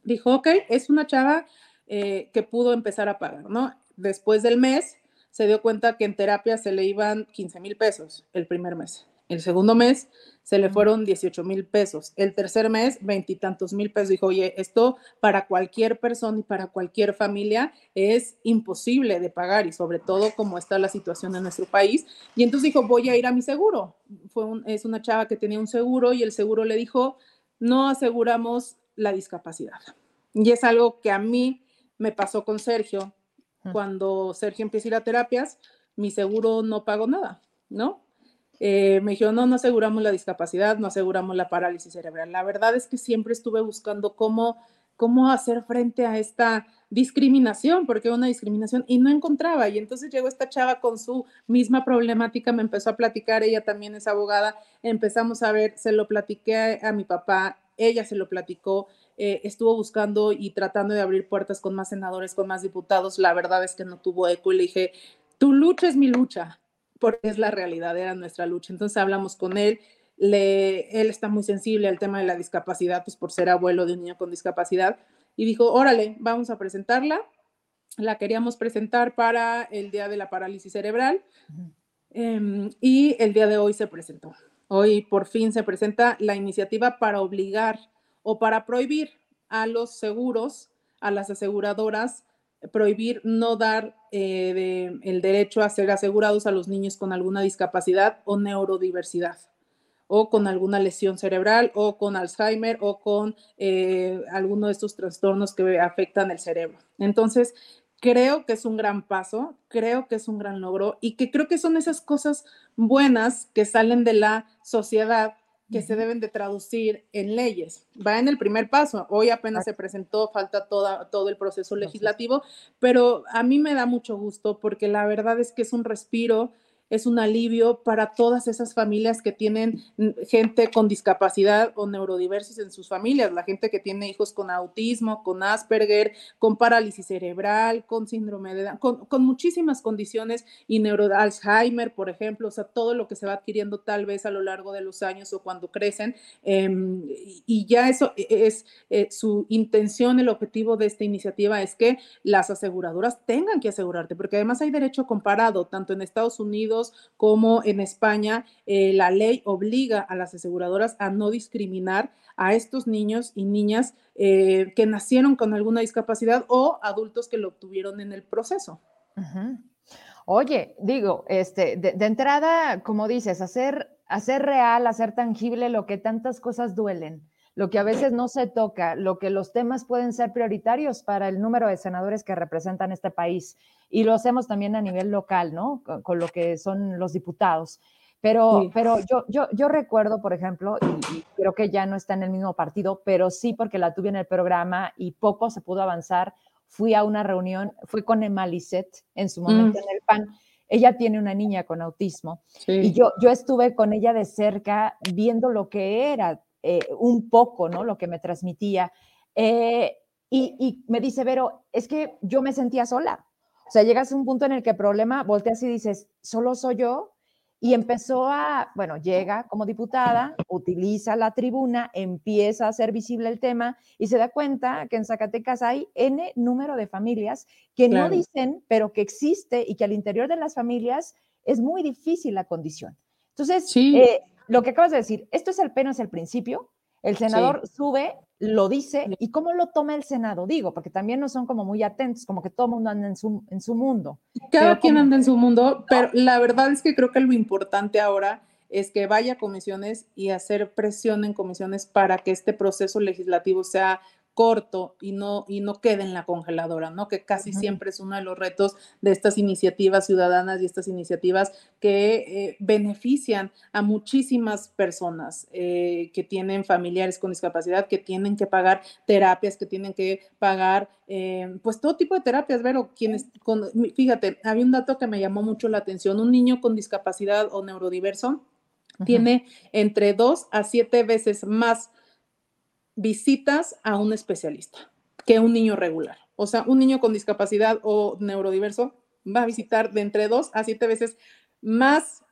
S4: Dijo, ok, es una chava eh, que pudo empezar a pagar, ¿no? Después del mes, se dio cuenta que en terapia se le iban 15 mil pesos el primer mes. El segundo mes se le fueron 18 mil pesos. El tercer mes, veintitantos mil pesos. Dijo, oye, esto para cualquier persona y para cualquier familia es imposible de pagar y sobre todo como está la situación en nuestro país. Y entonces dijo, voy a ir a mi seguro. Fue es una chava que tenía un seguro y el seguro le dijo, no aseguramos la discapacidad. Y es algo que a mí me pasó con Sergio. Cuando Sergio empieza a ir a terapias, mi seguro no pagó nada, ¿no? Eh, me dijo, no, no aseguramos la discapacidad, no aseguramos la parálisis cerebral. La verdad es que siempre estuve buscando cómo, cómo hacer frente a esta discriminación, porque una discriminación, y no encontraba. Y entonces llegó esta chava con su misma problemática, me empezó a platicar, ella también es abogada, empezamos a ver, se lo platiqué a, mi papá, ella se lo platicó, eh, estuvo buscando y tratando de abrir puertas con más senadores, con más diputados. La verdad es que no tuvo eco y le dije, tu lucha es mi lucha, porque es la realidad, era nuestra lucha. Entonces hablamos con él, le, él está muy sensible al tema de la discapacidad, pues por ser abuelo de un niño con discapacidad, y dijo, órale, vamos a presentarla. La queríamos presentar para el Día de la Parálisis Cerebral em, y el día de hoy se presentó. Hoy por fin se presenta la iniciativa para obligar o para prohibir a los seguros, a las aseguradoras, prohibir no dar eh, el derecho a ser asegurados a los niños con alguna discapacidad o neurodiversidad o con alguna lesión cerebral o con Alzheimer o con eh, alguno de estos trastornos que afectan el cerebro. Entonces, creo que es un gran paso, creo que es un gran logro y que creo que son esas cosas buenas que salen de la sociedad que se deben de traducir en leyes. Va en el primer paso. Hoy apenas se presentó, falta toda, todo el proceso legislativo, pero a mí me da mucho gusto porque la verdad es que es un respiro es un alivio para todas esas familias que tienen gente con discapacidad o neurodiversos en sus familias, la gente que tiene hijos con autismo, con Asperger, con parálisis cerebral, con síndrome de con, con muchísimas condiciones y neuro Alzheimer, por ejemplo, o sea, todo lo que se va adquiriendo tal vez a lo largo de los años o cuando crecen. Em, y ya eso e, es eh, su intención, el objetivo de esta iniciativa es que las aseguradoras tengan que asegurarte, porque además hay derecho comparado, tanto en Estados Unidos, como en España, eh, la ley obliga a las aseguradoras a no discriminar a estos niños y niñas eh, que nacieron con alguna discapacidad o adultos que lo obtuvieron en el proceso.
S1: Oye, digo, este, de, entrada, como dices, hacer, hacer real, hacer tangible lo que tantas cosas duelen lo que a veces no se toca, lo que los temas pueden ser prioritarios para el número de senadores que representan este país. Y lo hacemos también a nivel local, ¿no? Con, lo que son los diputados. Pero, pero yo, yo, yo recuerdo, por ejemplo, y, creo que ya no está en el mismo partido, pero sí porque la tuve en el programa y poco se pudo avanzar. Fui a una reunión, fui con Emma Lisset en su momento mm. en el PAN. Ella tiene una niña con autismo y yo, yo estuve con ella de cerca viendo lo que era eh, un poco, ¿no? Lo que me transmitía. Eh, y, me dice, Vero, es que yo me sentía sola. O sea, llegas a un punto en el que el problema, volteas y dices, solo soy yo. Y empezó a, bueno, llega como diputada, utiliza la tribuna, empieza a hacer visible el tema y se da cuenta que en Zacatecas hay N número de familias que no dicen, pero que existe y que al interior de las familias es muy difícil la condición. Entonces, sí. Eh, lo que acabas de decir, esto es apenas el principio, el senador sube, lo dice, ¿y cómo lo toma el Senado? Digo, porque también no son como muy atentos, como que todo el mundo anda en su, en su mundo.
S4: Cada quien anda en su mundo, pero la verdad es que creo que lo importante ahora es que vaya a comisiones y hacer presión en comisiones para que este proceso legislativo sea corto y no, y no quede en la congeladora, ¿no? Que casi siempre es uno de los retos de estas iniciativas ciudadanas y estas iniciativas que eh, benefician a muchísimas personas eh, que tienen familiares con discapacidad, que tienen que pagar terapias, que tienen que pagar, eh, pues todo tipo de terapias, pero quienes, con, fíjate, había un dato que me llamó mucho la atención, un niño con discapacidad o neurodiverso tiene entre dos a siete veces más visitas a un especialista que un niño regular. O sea, un niño con discapacidad o neurodiverso va a visitar de entre dos a siete veces más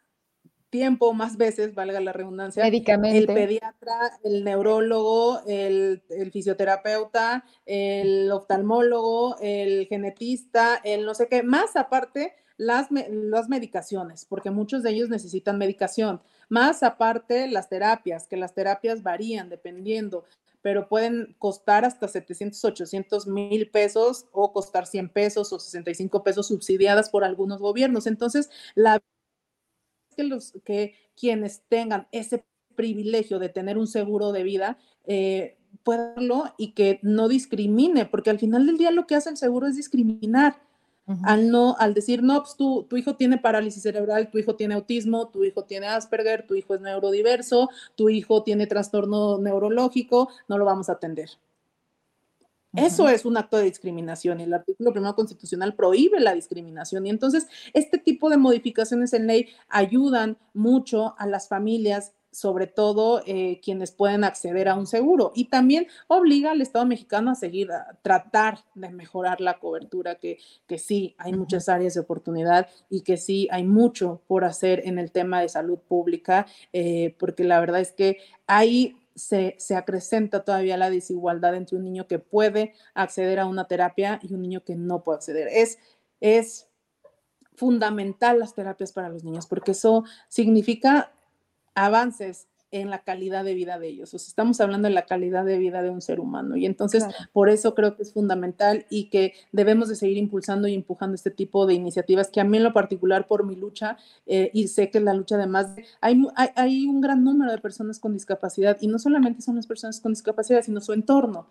S4: tiempo, más veces, valga la redundancia, el pediatra, el neurólogo, el, fisioterapeuta, el oftalmólogo, el genetista, el no sé qué, más aparte las, las medicaciones, porque muchos de ellos necesitan medicación, más aparte las terapias, que las terapias varían dependiendo pero pueden costar hasta 700, 800 mil pesos o costar 100 pesos o 65 pesos subsidiadas por algunos gobiernos. Entonces, la que los que quienes tengan ese privilegio de tener un seguro de vida eh, puedan y que no discrimine, porque al final del día lo que hace el seguro es discriminar al no, al decir, no, pues tu, tu hijo tiene parálisis cerebral, tu hijo tiene autismo, tu hijo tiene Asperger, tu hijo es neurodiverso, tu hijo tiene trastorno neurológico, no lo vamos a atender. Eso es un acto de discriminación y el artículo primero constitucional prohíbe la discriminación. Y entonces, este tipo de modificaciones en ley ayudan mucho a las familias sobre todo eh, quienes pueden acceder a un seguro. Y también obliga al Estado mexicano a seguir, a tratar de mejorar la cobertura, que, que sí, hay muchas áreas de oportunidad y que sí, hay mucho por hacer en el tema de salud pública, eh, porque la verdad es que ahí se, se, acrecenta todavía la desigualdad entre un niño que puede acceder a una terapia y un niño que no puede acceder. Es, es fundamental las terapias para los niños, porque eso significa avances en la calidad de vida de ellos. O sea, estamos hablando de la calidad de vida de un ser humano. Y entonces, por eso creo que es fundamental y que debemos de seguir impulsando y empujando este tipo de iniciativas que a mí en lo particular por mi lucha, eh, y sé que la lucha además, hay, hay, hay, un gran número de personas con discapacidad y no solamente son las personas con discapacidad, sino su entorno.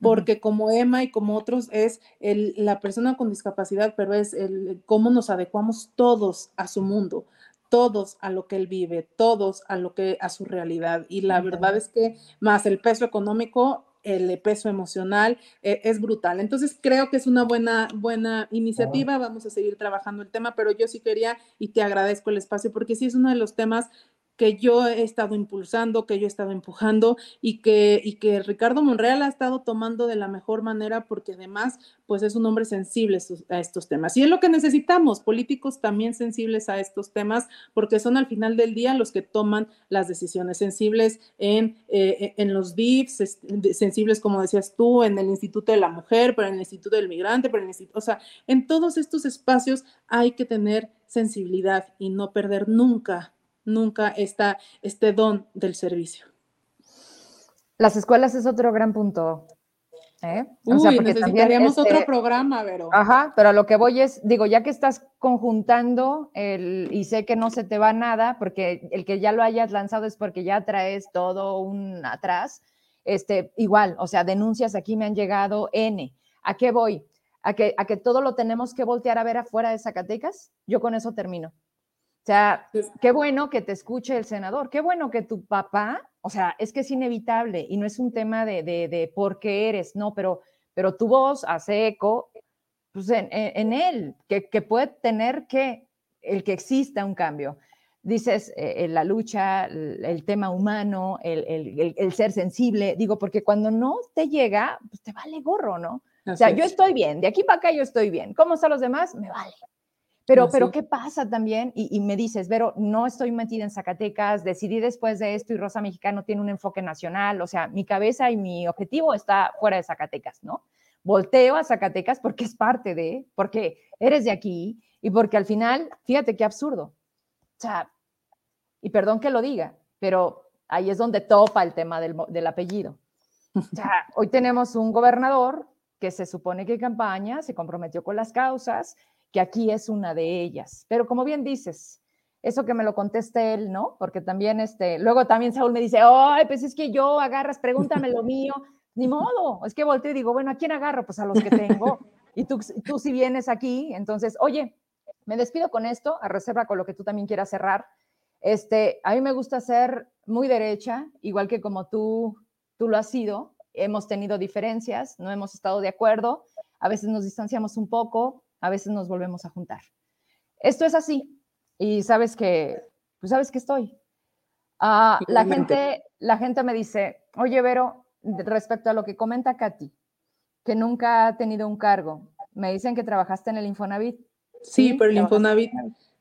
S4: Porque como Emma y como otros es el, la persona con discapacidad, pero es el, cómo nos adecuamos todos a su mundo todos a lo que él vive, todos a lo que a su realidad. Y la verdad es que más el peso económico, el peso emocional e, es brutal. Entonces creo que es una buena, buena iniciativa. Vamos a seguir trabajando el tema, pero yo sí quería y te agradezco el espacio porque sí es uno de los temas que yo he estado impulsando, que yo he estado empujando y que, y que Ricardo Monreal ha estado tomando de la mejor manera porque además pues es un hombre sensible a estos temas. Y es lo que necesitamos, políticos también sensibles a estos temas porque son al final del día los que toman las decisiones sensibles en, eh, en los DIFs, sensibles como decías tú, en el Instituto de la Mujer, pero en el Instituto del Migrante, pero en el Instituto, o sea, en todos estos espacios hay que tener sensibilidad y no perder nunca nunca está este don del servicio.
S1: Las escuelas es otro gran punto. ¿eh?
S4: O sea, necesitaríamos otro este programa, Vero.
S1: Ajá, pero a lo que voy es, digo, ya que estás conjuntando el, y sé que no se te va nada, porque el que ya lo hayas lanzado es porque ya traes todo un atrás, este, igual, o sea, denuncias aquí me han llegado N. ¿A qué voy? ¿A que, a que todo lo tenemos que voltear a ver afuera de Zacatecas? Yo con eso termino. O sea, qué bueno que te escuche el senador, qué bueno que tu papá, o sea, es que es inevitable y no es un tema de, de, por qué eres, no, pero, pero tu voz hace eco pues, en, él, que, que, puede tener que, el que exista un cambio. Dices, eh, la lucha, el, tema humano, el, el, el, ser sensible, digo, porque cuando no te llega, pues te vale gorro, ¿no? o sea, yo estoy bien, de aquí para acá yo estoy bien. ¿Cómo están los demás? Me vale. Pero, pero ¿qué pasa también? Y, me dices, Vero, no estoy metida en Zacatecas, decidí después de esto y Rosa Mexicano tiene un enfoque nacional, o sea, mi cabeza y mi objetivo está fuera de Zacatecas, ¿no? Volteo a Zacatecas porque es parte de, porque eres de aquí y porque al final, fíjate qué absurdo. O sea, y perdón que lo diga, pero ahí es donde topa el tema del, del apellido. O sea, hoy tenemos un gobernador que se supone que campaña, se comprometió con las causas, que aquí es una de ellas. Pero como bien dices, eso que me lo conteste él, ¿no? Porque también, este, luego también Saúl me dice, ay, pues es que yo agarras, pregúntame lo mío. Ni modo, es que volteo y digo, bueno, ¿a quién agarro? Pues a los que tengo. Y tú, tú si vienes aquí, entonces, oye, me despido con esto, a reserva con lo que tú también quieras cerrar. Este, a mí me gusta ser muy derecha, igual que como tú, tú lo has sido. Hemos tenido diferencias, no hemos estado de acuerdo, a veces nos distanciamos un poco, a veces nos volvemos a juntar. Esto es así y sabes que, pues sabes que estoy. Ah, la, gente, la gente me dice, oye, Vero, respecto a lo que comenta Katy, que nunca ha tenido un cargo, me dicen que trabajaste en el Infonavit.
S4: Sí, pero el Infonavit,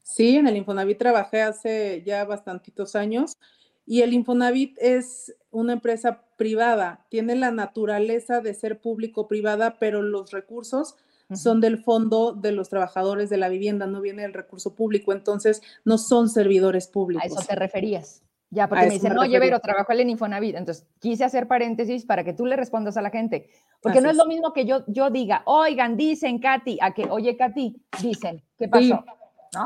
S4: sí, en el Infonavit trabajé hace ya bastantitos años y el Infonavit es una empresa privada, tiene la naturaleza de ser público-privada, pero los recursos son del fondo de los trabajadores de la vivienda, no viene del recurso público, entonces no son servidores públicos.
S1: A eso te referías. Ya, porque me dicen, oye, Vero, trabajó en Infonavit. Entonces, quise hacer paréntesis para que tú le respondas a la gente. Porque no es, lo mismo que yo, yo diga, oigan, dicen, Katy, a que, oye, Katy, dicen, ¿qué pasó?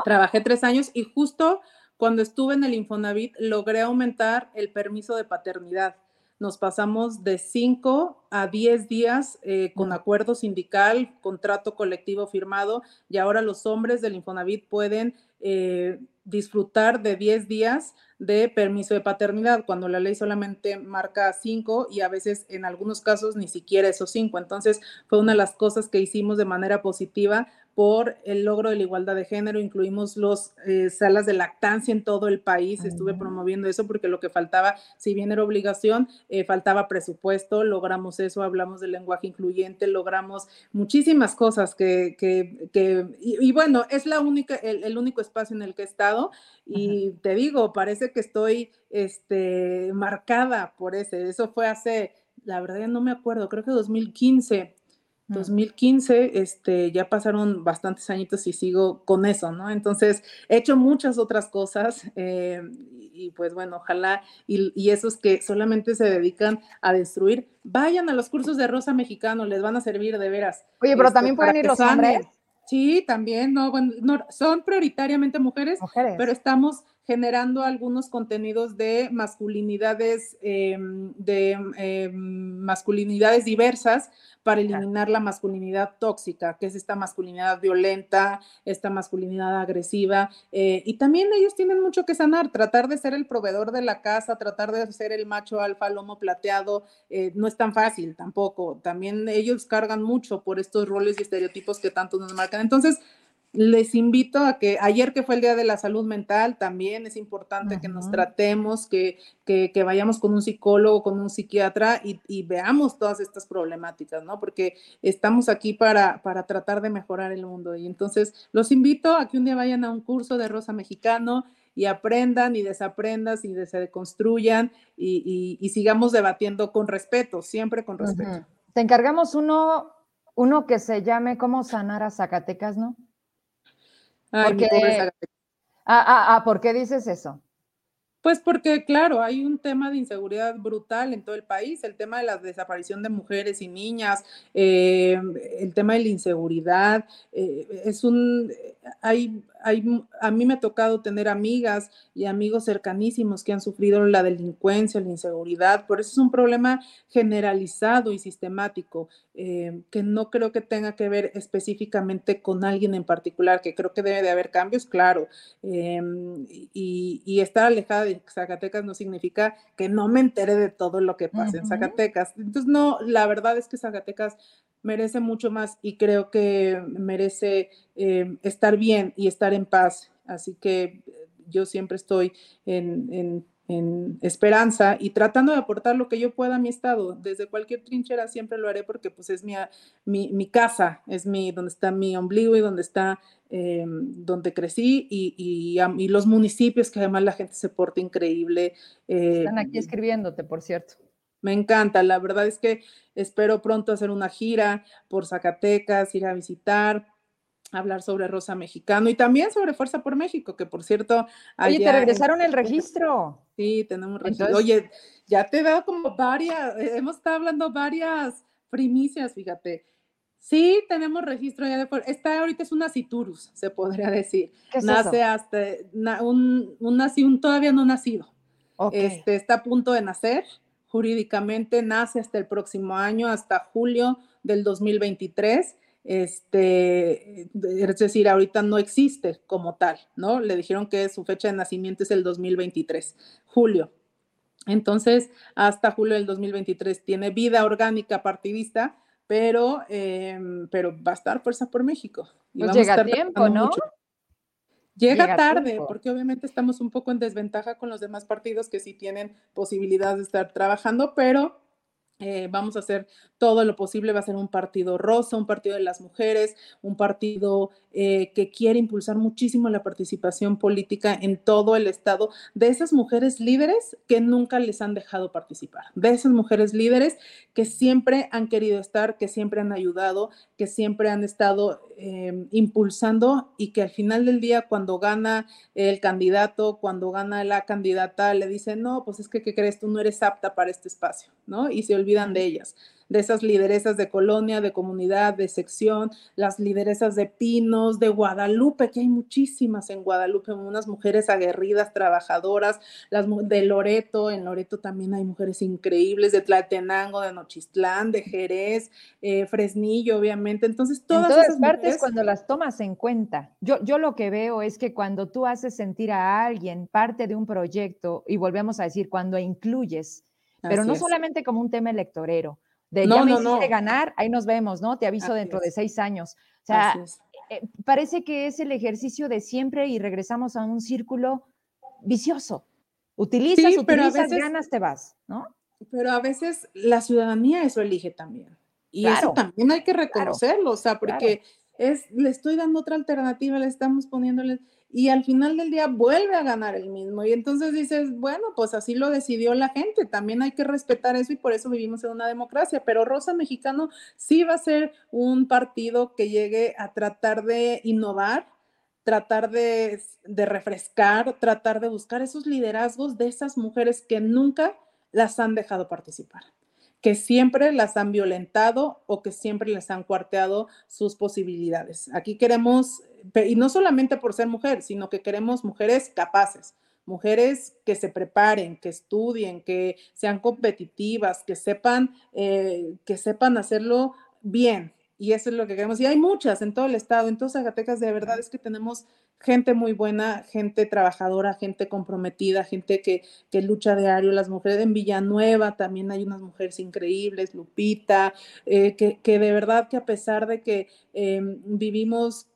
S4: Trabajé tres años y justo cuando estuve en el Infonavit logré aumentar el permiso de paternidad. Nos pasamos de cinco a diez días eh, con acuerdo sindical, contrato colectivo firmado y ahora los hombres del Infonavit pueden eh, disfrutar de diez días de permiso de paternidad, cuando la ley solamente marca cinco y a veces en algunos casos ni siquiera esos cinco. Entonces fue una de las cosas que hicimos de manera positiva por el logro de la igualdad de género. Incluimos las eh, salas de lactancia en todo el país. Estuve promoviendo eso porque lo que faltaba, si bien era obligación, eh, faltaba presupuesto. Logramos eso, hablamos del lenguaje incluyente, logramos muchísimas cosas que, que, que y, bueno, es la única, el, único espacio en el que he estado. Y te digo, parece que estoy este, marcada por ese. Eso fue hace, la verdad ya no me acuerdo, creo que 2015 2015, este, ya pasaron bastantes añitos y sigo con eso, ¿no? Entonces, he hecho muchas otras cosas eh, y, pues bueno, ojalá y, esos que solamente se dedican a destruir, vayan a los cursos de Rosa Mexicano, les van a servir de veras.
S1: Oye, pero este, también pueden ir los hombres.
S4: Sí, también, no, bueno, son prioritariamente mujeres, mujeres, pero estamos generando algunos contenidos de masculinidades, em, de em, masculinidades diversas para eliminar la masculinidad tóxica, que es esta masculinidad violenta, esta masculinidad agresiva. Eh, y también ellos tienen mucho que sanar, tratar de ser el proveedor de la casa, tratar de ser el macho alfa, lomo plateado, eh, no es tan fácil tampoco. También ellos cargan mucho por estos roles y estereotipos que tanto nos marcan. Entonces, les invito a que ayer que fue el Día de la Salud Mental, también es importante que nos tratemos, que, que, vayamos con un psicólogo, con un psiquiatra y, veamos todas estas problemáticas, ¿no? Porque estamos aquí para, para tratar de mejorar el mundo. Y entonces los invito a que un día vayan a un curso de Rosa Mexicano y aprendan y desaprendan y se deconstruyan y, y, sigamos debatiendo con respeto, siempre con respeto.
S1: Te encargamos uno, uno que se llame ¿Cómo sanar a Zacatecas, no? Porque, ah, ah, ah, ¿Por qué dices eso?
S4: Pues porque, claro, hay un tema de inseguridad brutal en todo el país, el tema de la desaparición de mujeres y niñas, eh, el tema de la inseguridad, eh, es un, hay, hay, a mí me ha tocado tener amigas y amigos cercanísimos que han sufrido la delincuencia, la inseguridad, por eso es un problema generalizado y sistemático, eh, que no creo que tenga que ver específicamente con alguien en particular, que creo que debe de haber cambios, claro, y, y estar alejada de Zacatecas no significa que no me entere de todo lo que pasa en Zacatecas. Entonces, no, la verdad es que Zacatecas merece mucho más y creo que merece eh, estar bien y estar en paz. Así que yo siempre estoy en en esperanza y tratando de aportar lo que yo pueda a mi estado. Desde cualquier trinchera siempre lo haré porque pues es mi, mi, casa, es mi, donde está mi ombligo y donde está, eh, donde crecí y, y, los municipios que además la gente se porta increíble.
S1: Eh, Están aquí escribiéndote, por cierto.
S4: Me encanta, la verdad es que espero pronto hacer una gira por Zacatecas, ir a visitar, hablar sobre Rosa Mexicano y también sobre Fuerza por México, que por cierto...
S1: Oye, te regresaron el registro.
S4: Sí, tenemos registro. Oye, ya te he dado como varias, eh, hemos estado hablando varias primicias, fíjate. Sí, tenemos registro ya de Esta ahorita es una citurus, se podría decir. Nace hasta un, un, todavía no nacido. Este, está a punto de nacer jurídicamente, nace hasta el próximo año, hasta julio del 2023 este, es decir, ahorita no existe como tal, ¿no? Le dijeron que su fecha de nacimiento es el 2023, julio. Entonces, hasta julio del 2023 tiene vida orgánica partidista, pero, em, pero va a estar Fuerza por México.
S1: pues llega a tiempo, ¿no?
S4: Llega, tarde, porque obviamente estamos un poco en desventaja con los demás partidos que sí tienen posibilidad de estar trabajando, pero eh, vamos a hacer todo lo posible, va a ser un partido rosa, un partido de las mujeres, un partido eh, que quiere impulsar muchísimo la participación política en todo el Estado de esas mujeres líderes que nunca les han dejado participar, de esas mujeres líderes que siempre han querido estar, que siempre han ayudado, que siempre han estado eh, impulsando y que al final del día cuando gana el candidato, cuando gana la candidata, le dicen, no, pues es que, ¿qué crees? Tú no eres apta para este espacio, ¿no? Y se olvidan de ellas de esas lideresas de colonia, de comunidad, de sección, las lideresas de Pinos, de Guadalupe, que hay muchísimas en Guadalupe, unas mujeres aguerridas, trabajadoras, las de Loreto, en Loreto también hay mujeres increíbles, de Tlatenango, de Nochistlán, de Jerez, eh, Fresnillo, obviamente. Entonces, todas,
S1: en todas
S4: esas
S1: partes
S4: mujeres,
S1: cuando las tomas en cuenta. Yo, yo lo que veo es que cuando tú haces sentir a alguien parte de un proyecto, y volvemos a decir, cuando incluyes, pero
S4: Así
S1: no
S4: es.
S1: solamente como un tema electorero, de
S4: No,
S1: ya me
S4: no,
S1: hiciste
S4: no.
S1: ganar, ahí nos vemos, ¿no? Te aviso
S4: Así
S1: dentro
S4: es.
S1: de seis años. O sea, eh, parece que es el ejercicio de siempre y regresamos a un círculo vicioso. Utilizas,
S4: Sí, pero a
S1: utilizas,
S4: veces-
S1: ganas, te vas, ¿no?
S4: Pero a veces la ciudadanía eso elige también. Y
S1: Claro.
S4: eso también hay que reconocerlo, o sea, porque es, le estoy dando otra alternativa, le estamos poniéndole, y al final del día vuelve a ganar el mismo. Y entonces dices, bueno, pues así lo decidió la gente, también hay que respetar eso y por eso vivimos en una democracia. Pero Rosa Mexicano sí va a ser un partido que llegue a tratar de innovar, tratar de, de refrescar, tratar de buscar esos liderazgos de esas mujeres que nunca las han dejado participar, que siempre las han violentado o que siempre les han cuarteado sus posibilidades. Aquí queremos, y no solamente por ser mujer, sino que queremos mujeres capaces, mujeres que se preparen, que estudien, que sean competitivas, que sepan, eh, que sepan hacerlo bien. Y eso es lo que queremos. Y hay muchas en todo el estado, en todo Zacatecas, de verdad es que tenemos gente muy buena, gente trabajadora, gente comprometida, gente que, que lucha diario. Las mujeres en Villanueva también hay unas mujeres increíbles, Lupita, eh, que, que de verdad que a pesar de que eh, vivimos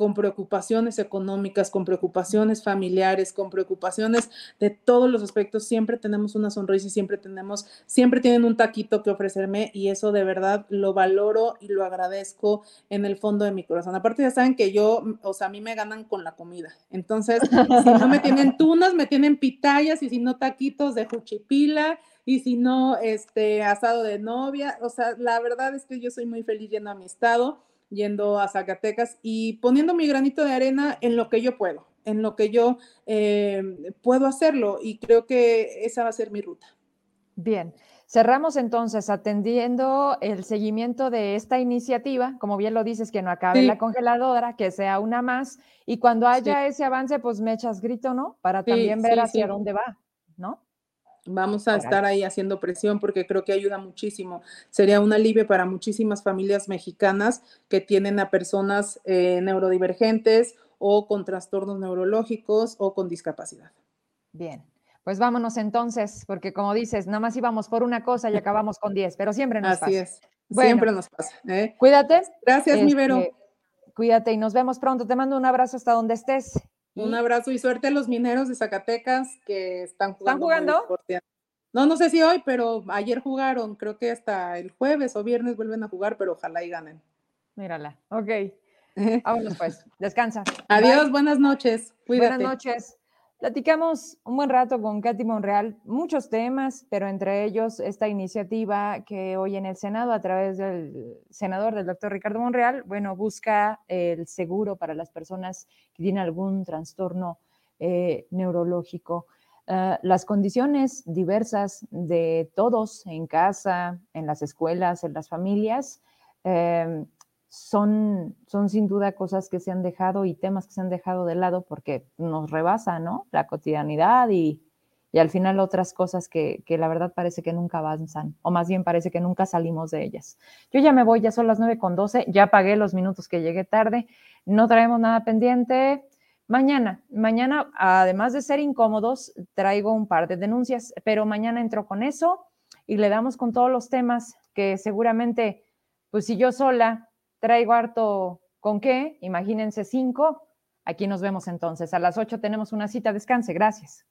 S4: con preocupaciones económicas, con preocupaciones familiares, con preocupaciones de todos los aspectos, siempre tenemos una sonrisa y siempre tenemos, siempre tienen un taquito que ofrecerme y eso de verdad lo valoro y lo agradezco en el fondo de mi corazón. Aparte ya saben que yo, o sea, a mí me ganan con la comida. Entonces, si no me tienen tunas, me tienen pitayas y si no taquitos de juchipila y si no, este asado de novia. O sea, la verdad es que yo soy muy feliz yendo a mi estado yendo a Zacatecas y poniendo mi granito de arena en lo que yo puedo, en lo que yo eh, puedo hacerlo y creo que esa va a ser mi ruta.
S1: Bien, cerramos entonces atendiendo el seguimiento de esta iniciativa, como bien lo dices, que no acabe
S4: Sí.
S1: la congeladora, que sea una más, y cuando haya ese avance, pues me echas grito, ¿no? Para
S4: Sí,
S1: también ver hacia dónde va.
S4: Vamos a estar ahí haciendo presión porque creo que ayuda muchísimo. Sería un alivio para muchísimas familias mexicanas que tienen a personas eh, neurodivergentes o con trastornos neurológicos o con discapacidad.
S1: Bien, pues vámonos entonces, porque como dices, nada más íbamos por una cosa y acabamos con 10, pero siempre nos
S4: Así
S1: pasa.
S4: es.
S1: Bueno.
S4: Siempre nos pasa. ¿eh?
S1: Cuídate.
S4: Gracias, mi Vero.
S1: este, Cuídate y nos vemos pronto. Te mando un abrazo hasta donde estés.
S4: Un
S1: Y-
S4: abrazo y suerte a los mineros de Zacatecas que están jugando. muy
S1: jugando?
S4: No, no sé si hoy, pero ayer jugaron. Creo que hasta el jueves o viernes vuelven a jugar, pero ojalá y ganen.
S1: Mírala. Ok. Vámonos pues. Descansa.
S4: Adiós,
S1: Bye.
S4: buenas noches. Cuídate.
S1: Buenas noches. Platicamos un buen rato con Katy Monreal, muchos temas, pero entre ellos esta iniciativa que hoy en el Senado, a través del senador, del doctor Ricardo Monreal, bueno, busca el seguro para las personas que tienen algún trastorno eh, neurológico. Uh, las condiciones diversas de todos en casa, en las escuelas, en las familias, eh, son, son sin duda cosas que se han dejado y temas que se han dejado de lado porque nos rebasa, ¿no? La cotidianidad y, y al final otras cosas que, que, la verdad parece que nunca avanzan, o más bien parece que nunca salimos de ellas. Yo ya me voy, ya son las 9 con 12, ya pagué los minutos que llegué tarde, no traemos nada pendiente. Mañana, mañana, además de ser incómodos, traigo un par de denuncias, pero mañana entro con eso y le damos con todos los temas que seguramente, pues si yo sola traigo harto con qué, imagínense cinco. Aquí nos vemos entonces. A las ocho tenemos una cita. Descanse. Gracias.